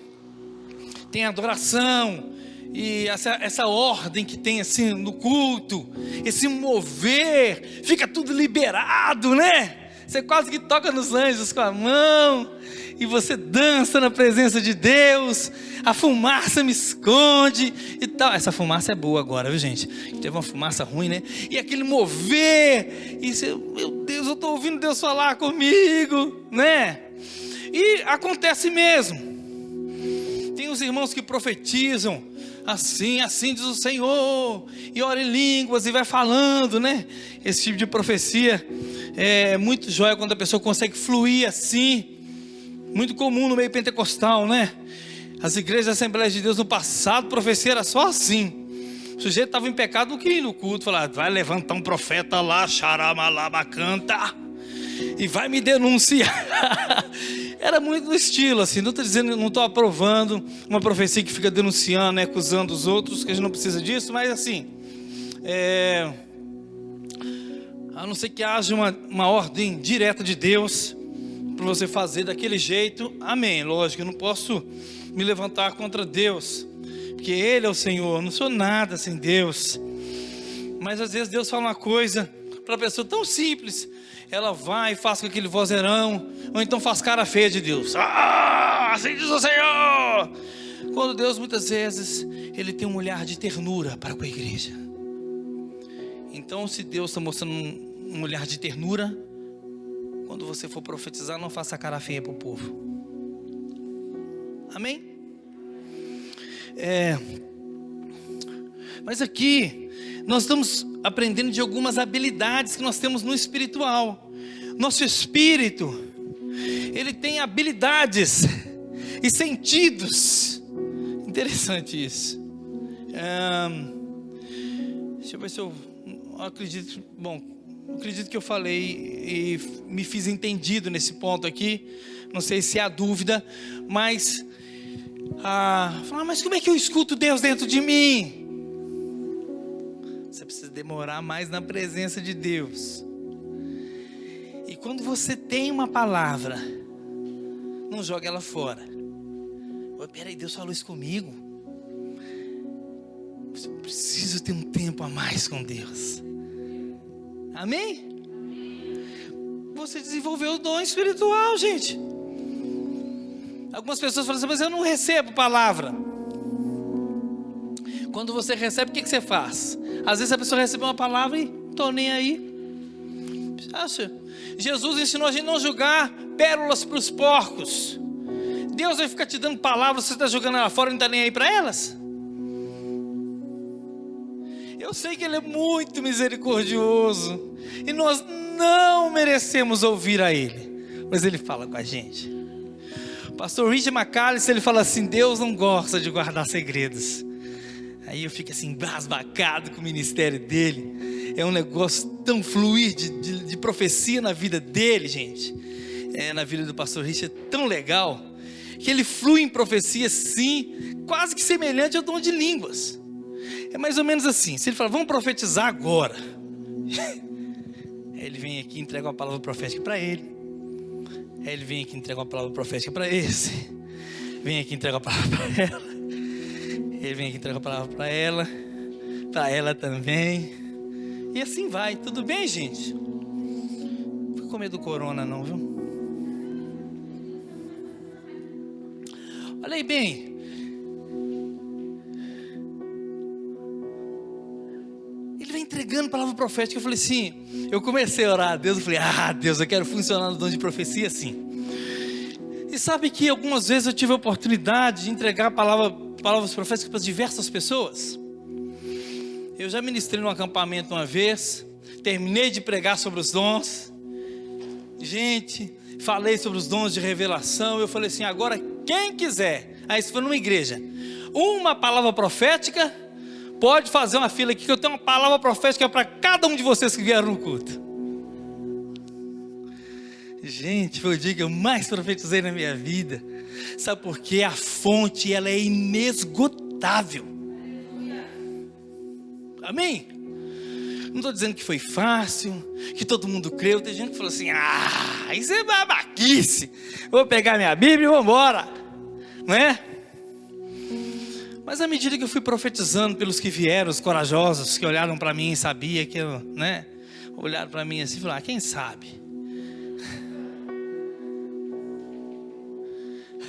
Tem adoração e essa, essa ordem que tem assim no culto, esse mover, fica tudo liberado, né? Você quase que toca nos anjos com a mão e você dança na presença de Deus, a fumaça me esconde e tal. Essa fumaça é boa agora, viu gente? Teve uma fumaça ruim, né? E aquele mover, e você, meu Deus, eu estou ouvindo Deus falar comigo, né? E acontece mesmo. Tem os irmãos que profetizam, assim, assim diz o Senhor, e ora em línguas e vai falando, né? Esse tipo de profecia é muito jóia quando a pessoa consegue fluir assim. Muito comum no meio pentecostal, né? As igrejas da Assembleia de Deus no passado, profecia era só assim. O sujeito estava em pecado no que ir no culto, falar, vai levantar um profeta lá, xaramalaba canta, e vai me denunciar. era muito no estilo, assim, não estou dizendo, não estou aprovando uma profecia que fica denunciando, né, acusando os outros, que a gente não precisa disso, mas assim, é, a não ser que haja uma, uma ordem direta de Deus, para você fazer daquele jeito, amém. Lógico, eu não posso me levantar contra Deus, porque Ele é o Senhor, eu não sou nada sem Deus. Mas às vezes Deus fala uma coisa para a pessoa tão simples, ela vai e faz com aquele vozeirão, ou então faz cara feia de Deus. Ah, assim diz o Senhor. Quando Deus muitas vezes ele tem um olhar de ternura para com a igreja. Então, se Deus está mostrando um, um olhar de ternura, quando você for profetizar, não faça cara feia para o povo. Amém? É, mas aqui, nós estamos aprendendo de algumas habilidades que nós temos no espiritual. Nosso espírito, ele tem habilidades e sentidos. Interessante isso. É, deixa eu ver se eu, eu acredito. Bom, acredito que eu falei e me fiz entendido nesse ponto aqui. Não sei se há dúvida, mas ah, falar, mas como é que eu escuto Deus dentro de mim? Você precisa demorar mais na presença de Deus. E quando você tem uma palavra, não jogue ela fora. Oh, peraí, Deus falou isso comigo. Você precisa ter um tempo a mais com Deus. Amém? Você desenvolveu o dom espiritual, gente. Algumas pessoas falam assim, mas eu não recebo palavra. Quando você recebe, o que, que você faz? Às vezes a pessoa recebe uma palavra e estou nem aí. Acha? Jesus ensinou a gente não julgar pérolas para os porcos. Deus vai ficar te dando palavras, você está jogando ela fora e não está nem aí para elas? Eu sei que Ele é muito misericordioso e nós não merecemos ouvir a Ele, mas Ele fala com a gente. Pastor Richard McAllister ele fala assim: Deus não gosta de guardar segredos. Aí eu fico assim, basbacado com o ministério dele. É um negócio tão fluir de, de, de profecia na vida dele, gente. É, na vida do pastor Richard, é tão legal. Que ele flui em profecia, sim, quase que semelhante ao dom de línguas. É mais ou menos assim. Se ele fala, vamos profetizar agora. Aí ele vem aqui e entrega uma palavra profética para ele. Aí ele vem aqui e entrega uma palavra profética para esse. Vem aqui e entrega uma palavra para ela. Ele vem aqui e entrega uma palavra para ela. Para ela também. E assim vai. Tudo bem, gente? Não fica com medo do corona, não, viu? Olha aí bem. entregando palavra profética. Eu falei assim, eu comecei a orar a Deus, eu falei, ah, Deus, eu quero funcionar no dom de profecia assim. E sabe que algumas vezes eu tive a oportunidade de entregar palavra, palavras proféticas para diversas pessoas. Eu já ministrei num acampamento uma vez, terminei de pregar sobre os dons. Gente, falei sobre os dons de revelação. Eu falei assim: agora quem quiser, aí se for numa igreja, uma palavra profética, Pode fazer uma fila aqui que eu tenho uma palavra profética para cada um de vocês que vieram no culto. Gente, foi o dia que eu mais profetizei na minha vida. Sabe por quê? A fonte ela é inesgotável. Amém? Não estou dizendo que foi fácil, que todo mundo creu. Tem gente que falou assim: ah, isso é babaquice. Vou pegar minha Bíblia e vou embora. Não é? Mas à medida que eu fui profetizando pelos que vieram, os corajosos, que olharam para mim e sabia que eu, né? Olharam para mim assim e falaram: ah, quem sabe?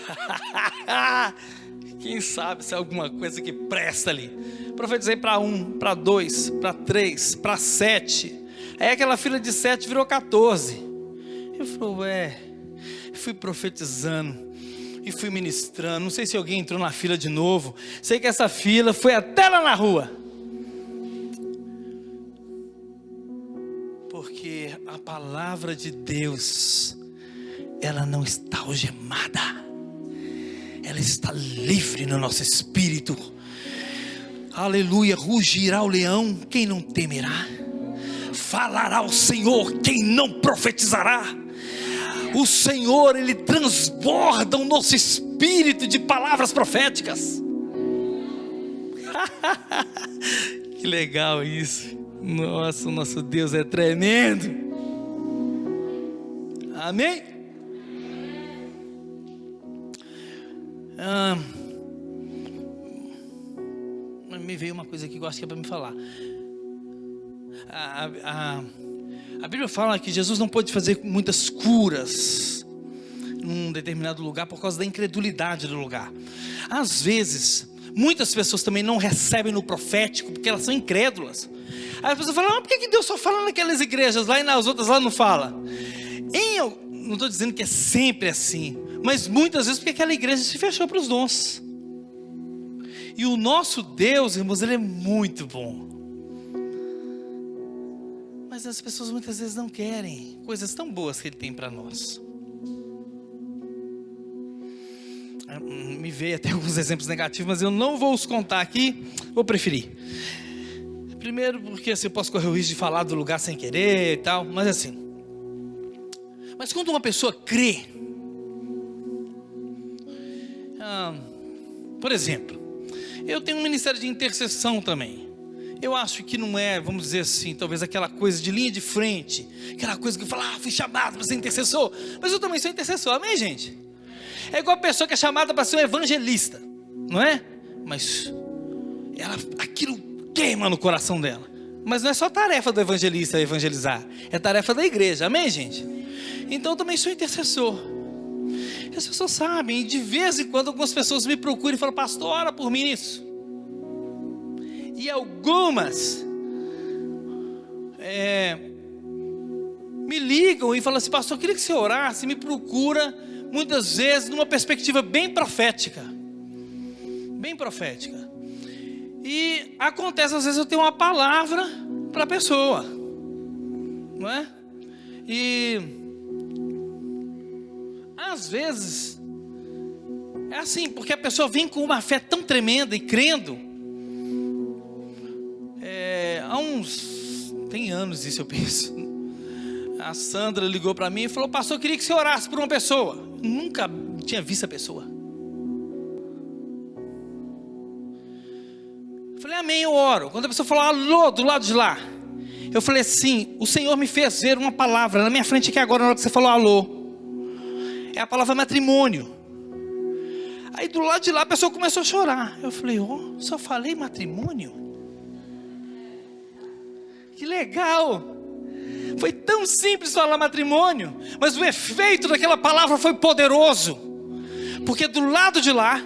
quem sabe se é alguma coisa que presta ali. Profetizei para um, para dois, para três, para sete. Aí aquela fila de sete virou 14. Eu falei, ué, fui profetizando e fui ministrando. Não sei se alguém entrou na fila de novo. Sei que essa fila foi até lá na rua. Porque a palavra de Deus, ela não está algemada, ela está livre no nosso espírito. Aleluia, rugirá o leão, quem não temerá? Falará o Senhor, quem não profetizará? o Senhor, Ele transborda o nosso espírito de palavras proféticas. que legal isso. Nossa, o nosso Deus é tremendo. Amém? Ah, me veio uma coisa que eu acho que é para me falar. A, a, a Bíblia fala que Jesus não pôde fazer muitas curas num determinado lugar por causa da incredulidade do lugar. Às vezes, muitas pessoas também não recebem no profético porque elas são incrédulas. Aí as pessoas falam: ah, por que Deus só fala naquelas igrejas lá e nas outras lá não fala? Em, não estou dizendo que é sempre assim, mas muitas vezes porque aquela igreja se fechou para os dons. E o nosso Deus, irmãos, ele é muito bom. Mas as pessoas muitas vezes não querem coisas tão boas que Ele tem para nós. Ah, me veio até alguns exemplos negativos, mas eu não vou os contar aqui, vou preferir. Primeiro, porque assim, eu posso correr o risco de falar do lugar sem querer e tal, mas assim. Mas quando uma pessoa crê, ah, por exemplo, eu tenho um ministério de intercessão também eu acho que não é, vamos dizer assim, talvez aquela coisa de linha de frente, aquela coisa que eu falo, ah, fui chamado para ser intercessor, mas eu também sou intercessor, amém, gente? É igual a pessoa que é chamada para ser um evangelista, não é? Mas ela, aquilo queima no coração dela. Mas não é só tarefa do evangelista evangelizar, é tarefa da igreja, amém, gente? Então eu também sou intercessor. As pessoas sabem, e de vez em quando algumas pessoas me procuram e falam, pastor, ora por mim nisso e algumas é, me ligam e falam assim, pastor, eu queria que você orasse, me procura, muitas vezes numa perspectiva bem profética. Bem profética. E acontece, às vezes eu tenho uma palavra para a pessoa. Não é? E às vezes é assim, porque a pessoa vem com uma fé tão tremenda e crendo há uns. Tem anos isso eu penso. A Sandra ligou para mim e falou: Pastor, eu queria que você orasse por uma pessoa. nunca tinha visto a pessoa. Falei: Amém, eu oro. Quando a pessoa falou alô do lado de lá, eu falei assim: O Senhor me fez ver uma palavra na minha frente aqui agora, na hora que você falou alô. É a palavra matrimônio. Aí do lado de lá a pessoa começou a chorar. Eu falei: Oh, só falei matrimônio? Que legal! Foi tão simples falar matrimônio, mas o efeito daquela palavra foi poderoso. Porque do lado de lá,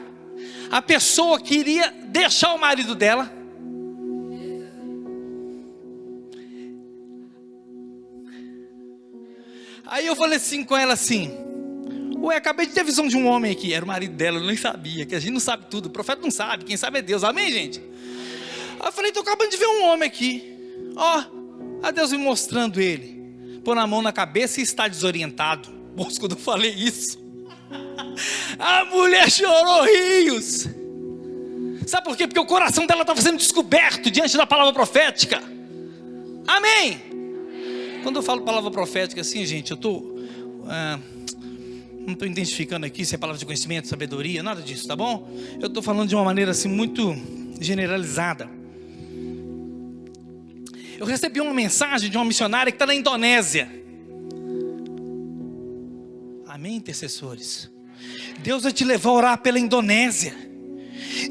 a pessoa queria deixar o marido dela. Aí eu falei assim com ela assim: Ué, acabei de ter visão de um homem aqui. Era o marido dela, eu nem sabia, que a gente não sabe tudo. O profeta não sabe, quem sabe é Deus. Amém, gente? Aí eu falei: Estou acabando de ver um homem aqui. Ó, a Deus me mostrando ele. Pôr a mão na cabeça e está desorientado. Moço, quando eu falei isso, a mulher chorou rios. Sabe por quê? Porque o coração dela estava sendo descoberto diante da palavra profética. Amém. Quando eu falo palavra profética assim, gente, eu estou. Ah, não estou identificando aqui se é palavra de conhecimento, sabedoria, nada disso, tá bom? Eu estou falando de uma maneira assim muito generalizada. Eu recebi uma mensagem de uma missionária que está na Indonésia. Amém, intercessores? Deus vai te levar a orar pela Indonésia.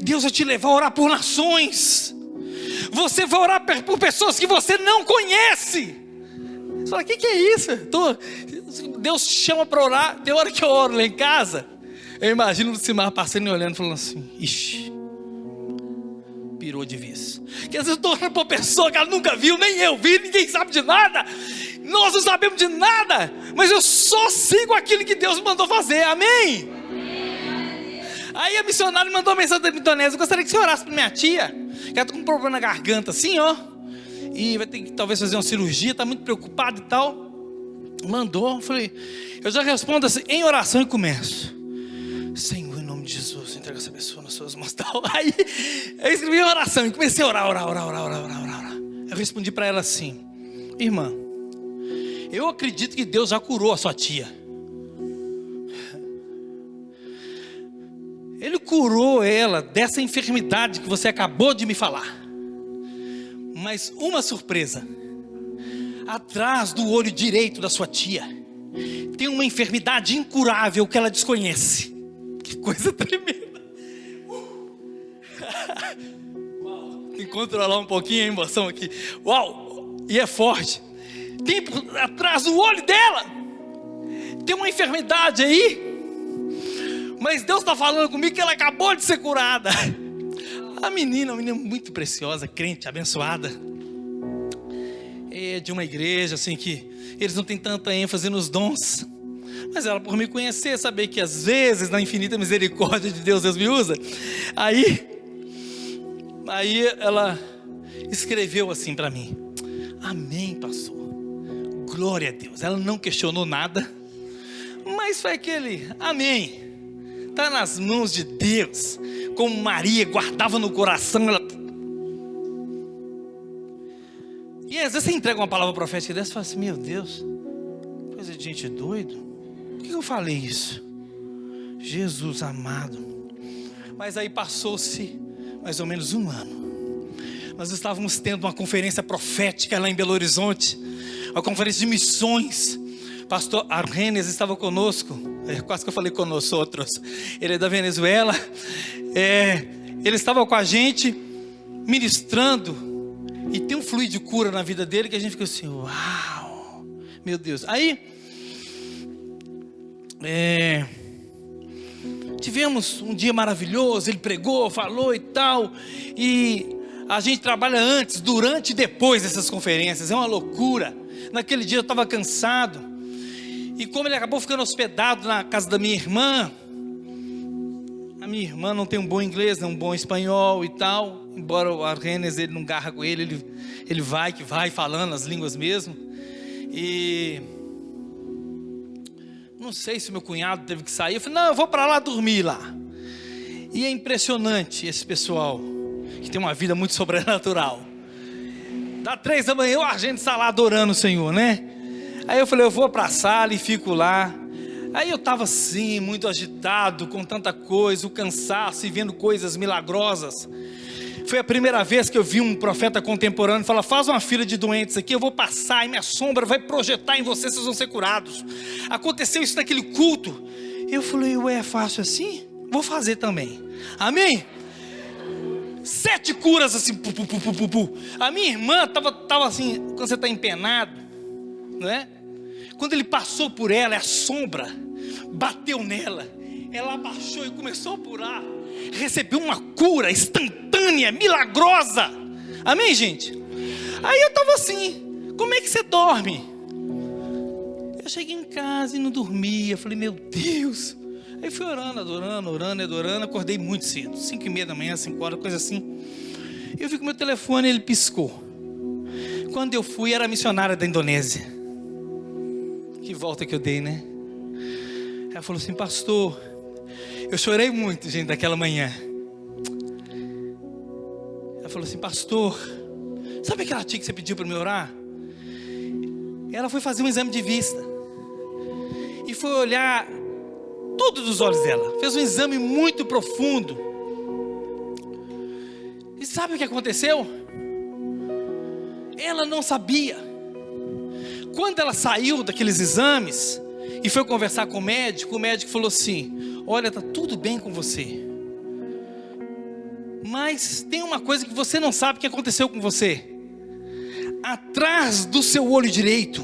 Deus vai te levar a orar por nações. Você vai orar por pessoas que você não conhece. Você fala, o que, que, é isso? Tô... Deus te chama para orar. Tem hora que eu oro lá em casa. Eu imagino o Lucimar passando e olhando, falando assim: Ixi, pirou de vez. Que às vezes eu estou orando para uma pessoa que ela nunca viu, nem eu vi, ninguém sabe de nada. Nós não sabemos de nada, mas eu só sigo aquilo que Deus mandou fazer, amém? Aí a missionária mandou uma mensagem da Indonésia: Eu gostaria que você orasse para minha tia, que ela está com um problema na garganta, assim, ó, e vai ter que talvez fazer uma cirurgia, está muito preocupada e tal. Mandou, falei, eu já respondo assim, em oração e começo. Senhor, em nome de Jesus, entrega essa pessoa nas suas mãos. Tal. Aí eu escrevi uma oração e comecei a orar, orar, orar, orar, orar, orar, orar. Eu respondi para ela assim: Irmã, eu acredito que Deus já curou a sua tia. Ele curou ela dessa enfermidade que você acabou de me falar. Mas uma surpresa: atrás do olho direito da sua tia tem uma enfermidade incurável que ela desconhece. Que coisa tremenda. Tem que controlar um pouquinho a emoção aqui. Uau! E é forte. Tem atrás do olho dela. Tem uma enfermidade aí mas Deus está falando comigo que ela acabou de ser curada. A menina, uma menina muito preciosa, crente, abençoada. É de uma igreja assim que eles não têm tanta ênfase nos dons. Mas ela, por me conhecer, saber que às vezes na infinita misericórdia de Deus, Deus me usa. Aí, aí ela escreveu assim para mim: Amém, pastor. Glória a Deus. Ela não questionou nada, mas foi aquele Amém está nas mãos de Deus, como Maria guardava no coração. Ela... E às vezes você entrega uma palavra profética dessa e fala assim: Meu Deus, coisa de gente doido. Por que eu falei isso? Jesus amado. Mas aí passou-se mais ou menos um ano. Nós estávamos tendo uma conferência profética lá em Belo Horizonte, uma conferência de missões. Pastor Arrenes estava conosco, é, quase que eu falei nós outros. Ele é da Venezuela. É, ele estava com a gente ministrando e tem um fluido de cura na vida dele que a gente fica assim, uau, meu Deus. Aí é, tivemos um dia maravilhoso. Ele pregou, falou e tal e a gente trabalha antes, durante e depois dessas conferências. É uma loucura. Naquele dia eu estava cansado. E como ele acabou ficando hospedado na casa da minha irmã, a minha irmã não tem um bom inglês, não um bom espanhol e tal. Embora o Arrenes ele não garra com ele, ele, ele vai que vai falando as línguas mesmo. E não sei se meu cunhado teve que sair. Eu falei, não, eu vou para lá dormir lá. E é impressionante esse pessoal que tem uma vida muito sobrenatural. Dá três da manhã, a gente está lá adorando o Senhor, né? Aí eu falei, eu vou para a sala e fico lá. Aí eu estava assim, muito agitado, com tanta coisa, o cansaço e vendo coisas milagrosas. Foi a primeira vez que eu vi um profeta contemporâneo falar: faz uma fila de doentes aqui, eu vou passar e minha sombra vai projetar em vocês, vocês vão ser curados. Aconteceu isso naquele culto. Eu falei, ué, é fácil assim? Vou fazer também. Amém? Sete curas assim. Pu, pu, pu, a minha irmã estava tava assim, quando você está empenado, não é? Quando ele passou por ela, a sombra bateu nela. Ela abaixou e começou a purar. Recebeu uma cura instantânea, milagrosa. Amém, gente? Aí eu estava assim: como é que você dorme? Eu cheguei em casa e não dormia. Falei, meu Deus. Aí fui orando, adorando, orando, adorando. Acordei muito cedo, cinco e meia da manhã, cinco horas, coisa assim. Eu vi que meu telefone ele piscou. Quando eu fui, era missionária da Indonésia. Que volta que eu dei, né? Ela falou assim, pastor, eu chorei muito, gente, daquela manhã. Ela falou assim, pastor, sabe aquela tia que você pediu para me orar? Ela foi fazer um exame de vista e foi olhar tudo dos olhos dela. Fez um exame muito profundo. E sabe o que aconteceu? Ela não sabia. Quando ela saiu daqueles exames e foi conversar com o médico, o médico falou assim: Olha, tá tudo bem com você. Mas tem uma coisa que você não sabe que aconteceu com você. Atrás do seu olho direito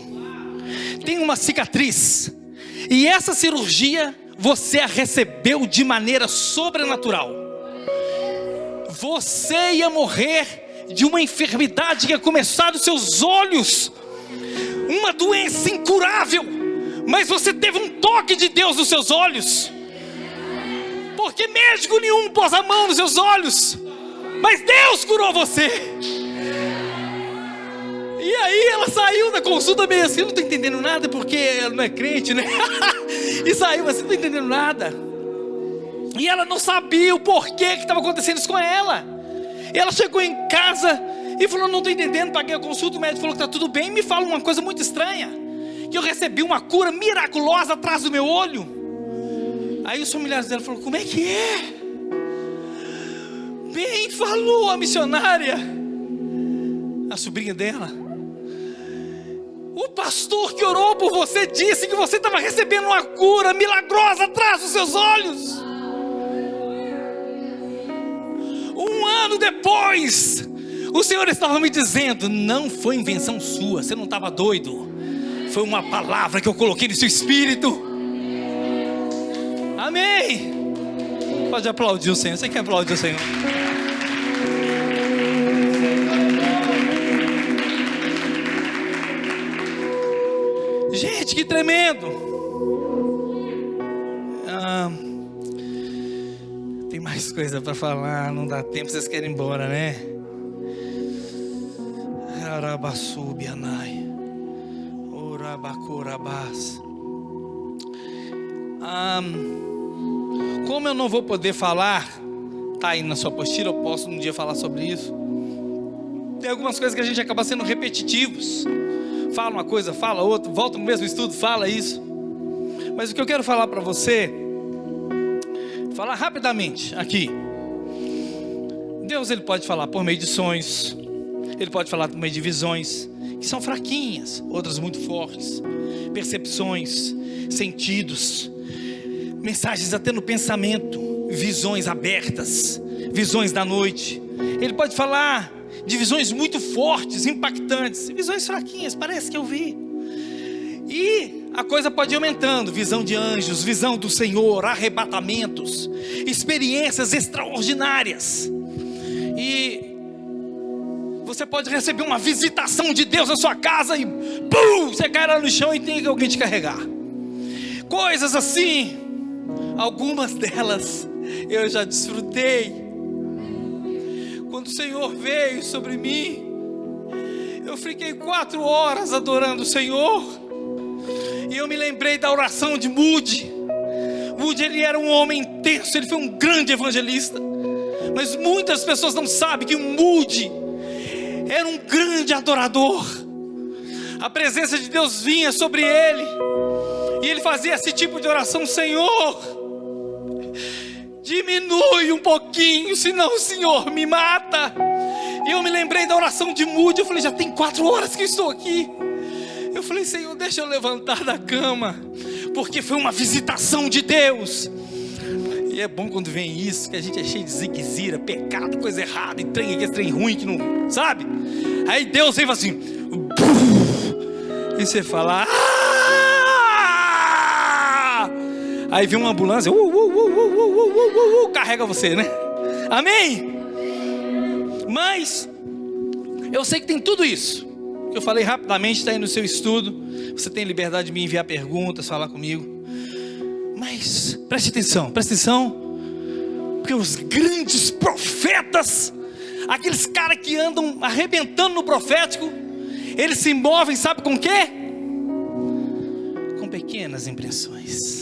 tem uma cicatriz. E essa cirurgia você a recebeu de maneira sobrenatural. Você ia morrer de uma enfermidade que ia começar dos seus olhos, uma doença incurável, mas você teve um toque de Deus nos seus olhos, porque médico nenhum pôs a mão nos seus olhos, mas Deus curou você. E aí ela saiu da consulta meio assim, não estou entendendo nada, porque ela não é crente, né? e saiu assim, não estou entendendo nada. E ela não sabia o porquê que estava acontecendo isso com ela. E ela chegou em casa e falou: Não estou entendendo, paguei a consulta, o médico falou que está tudo bem. Me fala uma coisa muito estranha: que eu recebi uma cura miraculosa atrás do meu olho. Aí os familiares dela falaram: Como é que é? Bem, falou a missionária, a sobrinha dela. O pastor que orou por você disse que você estava recebendo uma cura milagrosa atrás dos seus olhos. Um ano depois, o Senhor estava me dizendo: não foi invenção sua, você não estava doido. Foi uma palavra que eu coloquei no seu espírito. Amém. Pode aplaudir o Senhor. Você quer aplaudir o Senhor? Gente, que tremendo! Ah, tem mais coisa para falar, não dá tempo, vocês querem ir embora, né? Arabassubianai, Orabacorabás. Como eu não vou poder falar, tá aí na sua apostila, eu posso um dia falar sobre isso. Tem algumas coisas que a gente acaba sendo repetitivos fala uma coisa, fala outra, volta no mesmo estudo, fala isso. Mas o que eu quero falar para você, falar rapidamente aqui. Deus ele pode falar por meio de sonhos, ele pode falar meio de visões, que são fraquinhas, outras muito fortes, percepções, sentidos, mensagens até no pensamento, visões abertas, visões da noite. Ele pode falar de visões muito fortes, impactantes, visões fraquinhas, parece que eu vi. E a coisa pode ir aumentando: visão de anjos, visão do Senhor, arrebatamentos, experiências extraordinárias. E você pode receber uma visitação de Deus na sua casa e pum, você cai lá no chão e tem alguém te carregar. Coisas assim, algumas delas eu já desfrutei quando o Senhor veio sobre mim, eu fiquei quatro horas adorando o Senhor. E eu me lembrei da oração de Moody. Moody ele era um homem intenso, ele foi um grande evangelista. Mas muitas pessoas não sabem que Moody era um grande adorador. A presença de Deus vinha sobre ele. E ele fazia esse tipo de oração, Senhor diminui um pouquinho, senão o Senhor me mata. E eu me lembrei da oração de Mude, eu falei, já tem quatro horas que estou aqui. Eu falei, Senhor, deixa eu levantar da cama, porque foi uma visitação de Deus. É bom quando vem isso, que a gente é cheio de ziquezira, pecado, coisa errada, e trem, é trem ruim, que não, sabe? Aí Deus vem e fala assim, e você fala, ah! Aí vem uma ambulância, uh, uh, uh, carrega você, né? Amém? Mas eu sei que tem tudo isso. Eu falei rapidamente, está aí no seu estudo. Você tem liberdade de me enviar perguntas, falar comigo. Mas preste atenção, preste atenção. Porque os grandes profetas, aqueles caras que andam arrebentando no profético, eles se movem, sabe com quê? Com pequenas impressões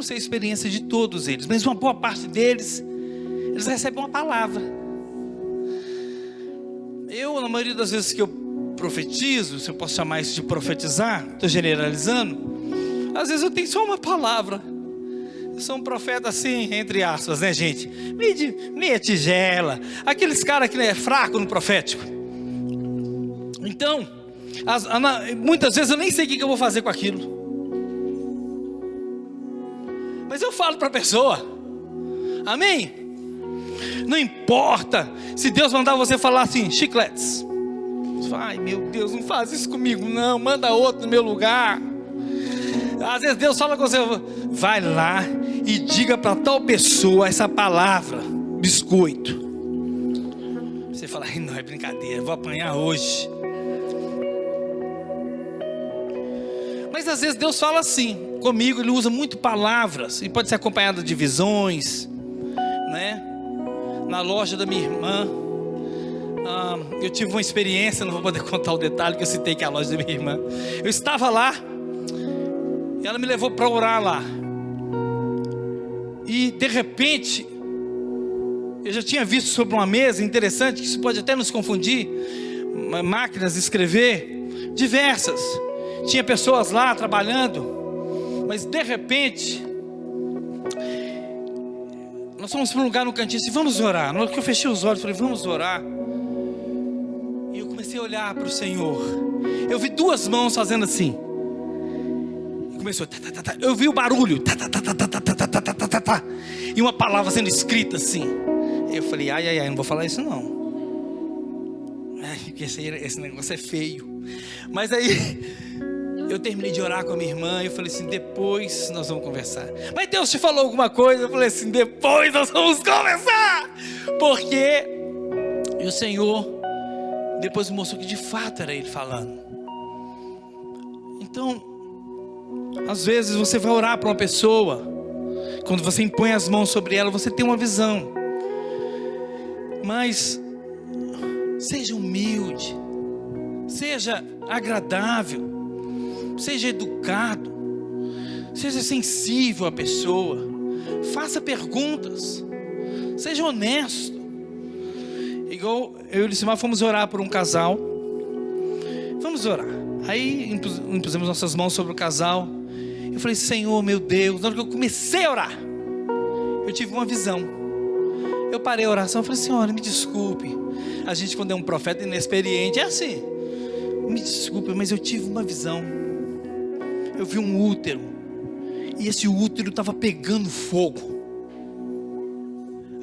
não sei a experiência de todos eles, mas uma boa parte deles, eles recebem uma palavra. Eu, na maioria das vezes que eu profetizo, se eu posso chamar isso de profetizar, estou generalizando, às vezes eu tenho só uma palavra. Eu sou um profeta assim, entre aspas, né, gente? Meia, meia tigela. Aqueles caras que é fraco no profético. Então, as, muitas vezes eu nem sei o que eu vou fazer com aquilo. Mas eu falo para a pessoa, amém? Não importa se Deus mandar você falar assim, chicletes. Ai meu Deus, não faz isso comigo, não. Manda outro no meu lugar. Às vezes Deus fala com você, vai lá e diga para tal pessoa essa palavra, biscoito. Você fala, não é brincadeira, vou apanhar hoje. Mas às vezes Deus fala assim, comigo ele usa muito palavras, e pode ser acompanhado de visões, né? Na loja da minha irmã, ah, eu tive uma experiência, não vou poder contar o detalhe que eu citei que é a loja da minha irmã. Eu estava lá, e ela me levou para orar lá. E de repente, eu já tinha visto sobre uma mesa interessante, que isso pode até nos confundir, máquinas de escrever, diversas. Tinha pessoas lá trabalhando, mas de repente, nós fomos para um lugar no cantinho disse, vamos orar. Na hora que eu fechei os olhos, falei, vamos orar. E eu comecei a olhar para o Senhor. Eu vi duas mãos fazendo assim. E começou, tá, tá, tá, eu vi o barulho, e uma palavra sendo escrita assim. Eu falei, ai, ai, ai, não vou falar isso não. Esse, esse negócio é feio. Mas aí eu terminei de orar com a minha irmã e eu falei assim: depois nós vamos conversar. Mas Deus te falou alguma coisa? Eu falei assim: depois nós vamos conversar. Porque e o Senhor depois mostrou que de fato era Ele falando. Então, às vezes você vai orar para uma pessoa, quando você impõe as mãos sobre ela, você tem uma visão. Mas seja humilde, seja agradável seja educado, seja sensível à pessoa, faça perguntas, seja honesto. Igual eu e o Lucimar fomos orar por um casal. Vamos orar. Aí impusemos nossas mãos sobre o casal. Eu falei, Senhor, meu Deus, na hora que eu comecei a orar, eu tive uma visão. Eu parei a oração e falei, Senhora, me desculpe. A gente, quando é um profeta inexperiente, é assim. Me desculpe, mas eu tive uma visão eu vi um útero, e esse útero estava pegando fogo.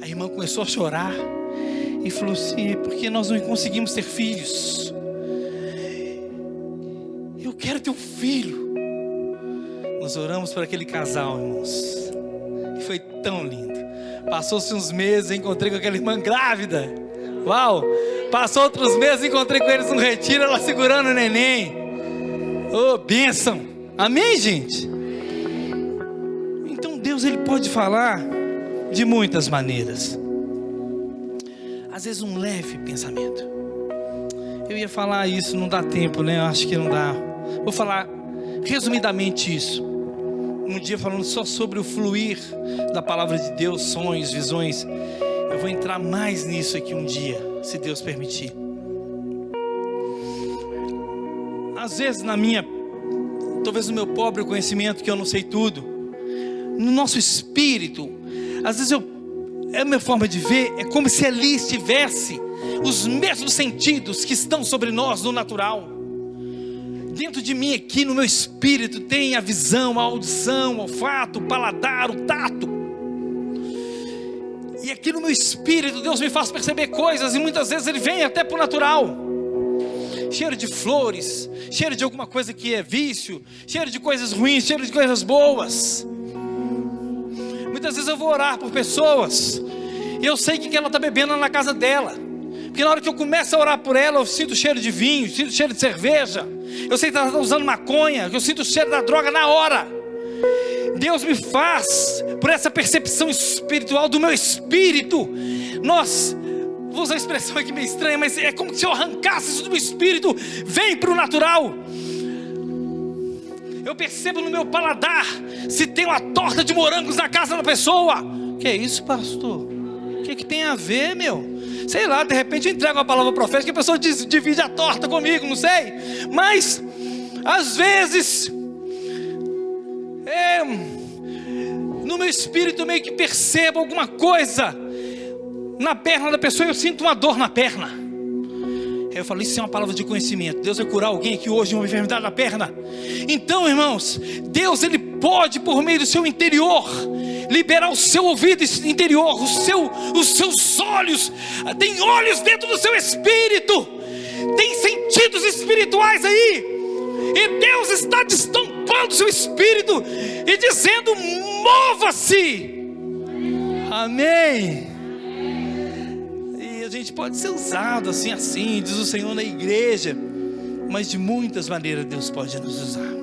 A irmã começou a chorar e falou assim: porque nós não conseguimos ter filhos. Eu quero ter um filho. Nós oramos por aquele casal, irmãos. E foi tão lindo. Passou-se uns meses, encontrei com aquela irmã grávida. Uau! Passou outros meses, encontrei com eles no retiro, ela segurando o neném. Oh, bênção! Amém, gente? Então Deus ele pode falar de muitas maneiras. Às vezes um leve pensamento. Eu ia falar isso, não dá tempo, né? Eu acho que não dá. Vou falar resumidamente isso. Um dia falando só sobre o fluir da palavra de Deus, sonhos, visões. Eu vou entrar mais nisso aqui um dia, se Deus permitir. Às vezes na minha talvez no meu pobre conhecimento, que eu não sei tudo, no nosso espírito, às vezes eu, é a minha forma de ver, é como se ali estivesse os mesmos sentidos que estão sobre nós no natural. Dentro de mim, aqui no meu espírito, tem a visão, a audição, o olfato, o paladar, o tato. E aqui no meu espírito, Deus me faz perceber coisas, e muitas vezes Ele vem até o natural cheiro de flores, cheiro de alguma coisa que é vício, cheiro de coisas ruins, cheiro de coisas boas. Muitas vezes eu vou orar por pessoas e eu sei que ela está bebendo na casa dela. Porque na hora que eu começo a orar por ela, eu sinto cheiro de vinho, sinto cheiro de cerveja. Eu sei que ela está usando maconha, eu sinto o cheiro da droga na hora. Deus me faz, por essa percepção espiritual do meu espírito, nós vou usar uma expressão aqui meio estranha, mas é como se eu arrancasse isso do meu espírito, vem para o natural. Eu percebo no meu paladar se tem uma torta de morangos na casa da pessoa. Que é isso, pastor? O que, que tem a ver, meu? Sei lá, de repente eu entrego uma palavra profética e a pessoa diz, divide a torta comigo, não sei. Mas, às vezes, é, no meu espírito meio que percebo alguma coisa na perna da pessoa, eu sinto uma dor na perna. Eu falo, isso é uma palavra de conhecimento. Deus vai curar alguém aqui hoje de uma enfermidade na perna. Então, irmãos, Deus ele pode, por meio do seu interior, liberar o seu ouvido interior, o seu, os seus olhos. Tem olhos dentro do seu espírito, tem sentidos espirituais aí. E Deus está destampando o seu espírito e dizendo: mova-se. Amém. A gente pode ser usado assim, assim, diz o Senhor na igreja, mas de muitas maneiras Deus pode nos usar.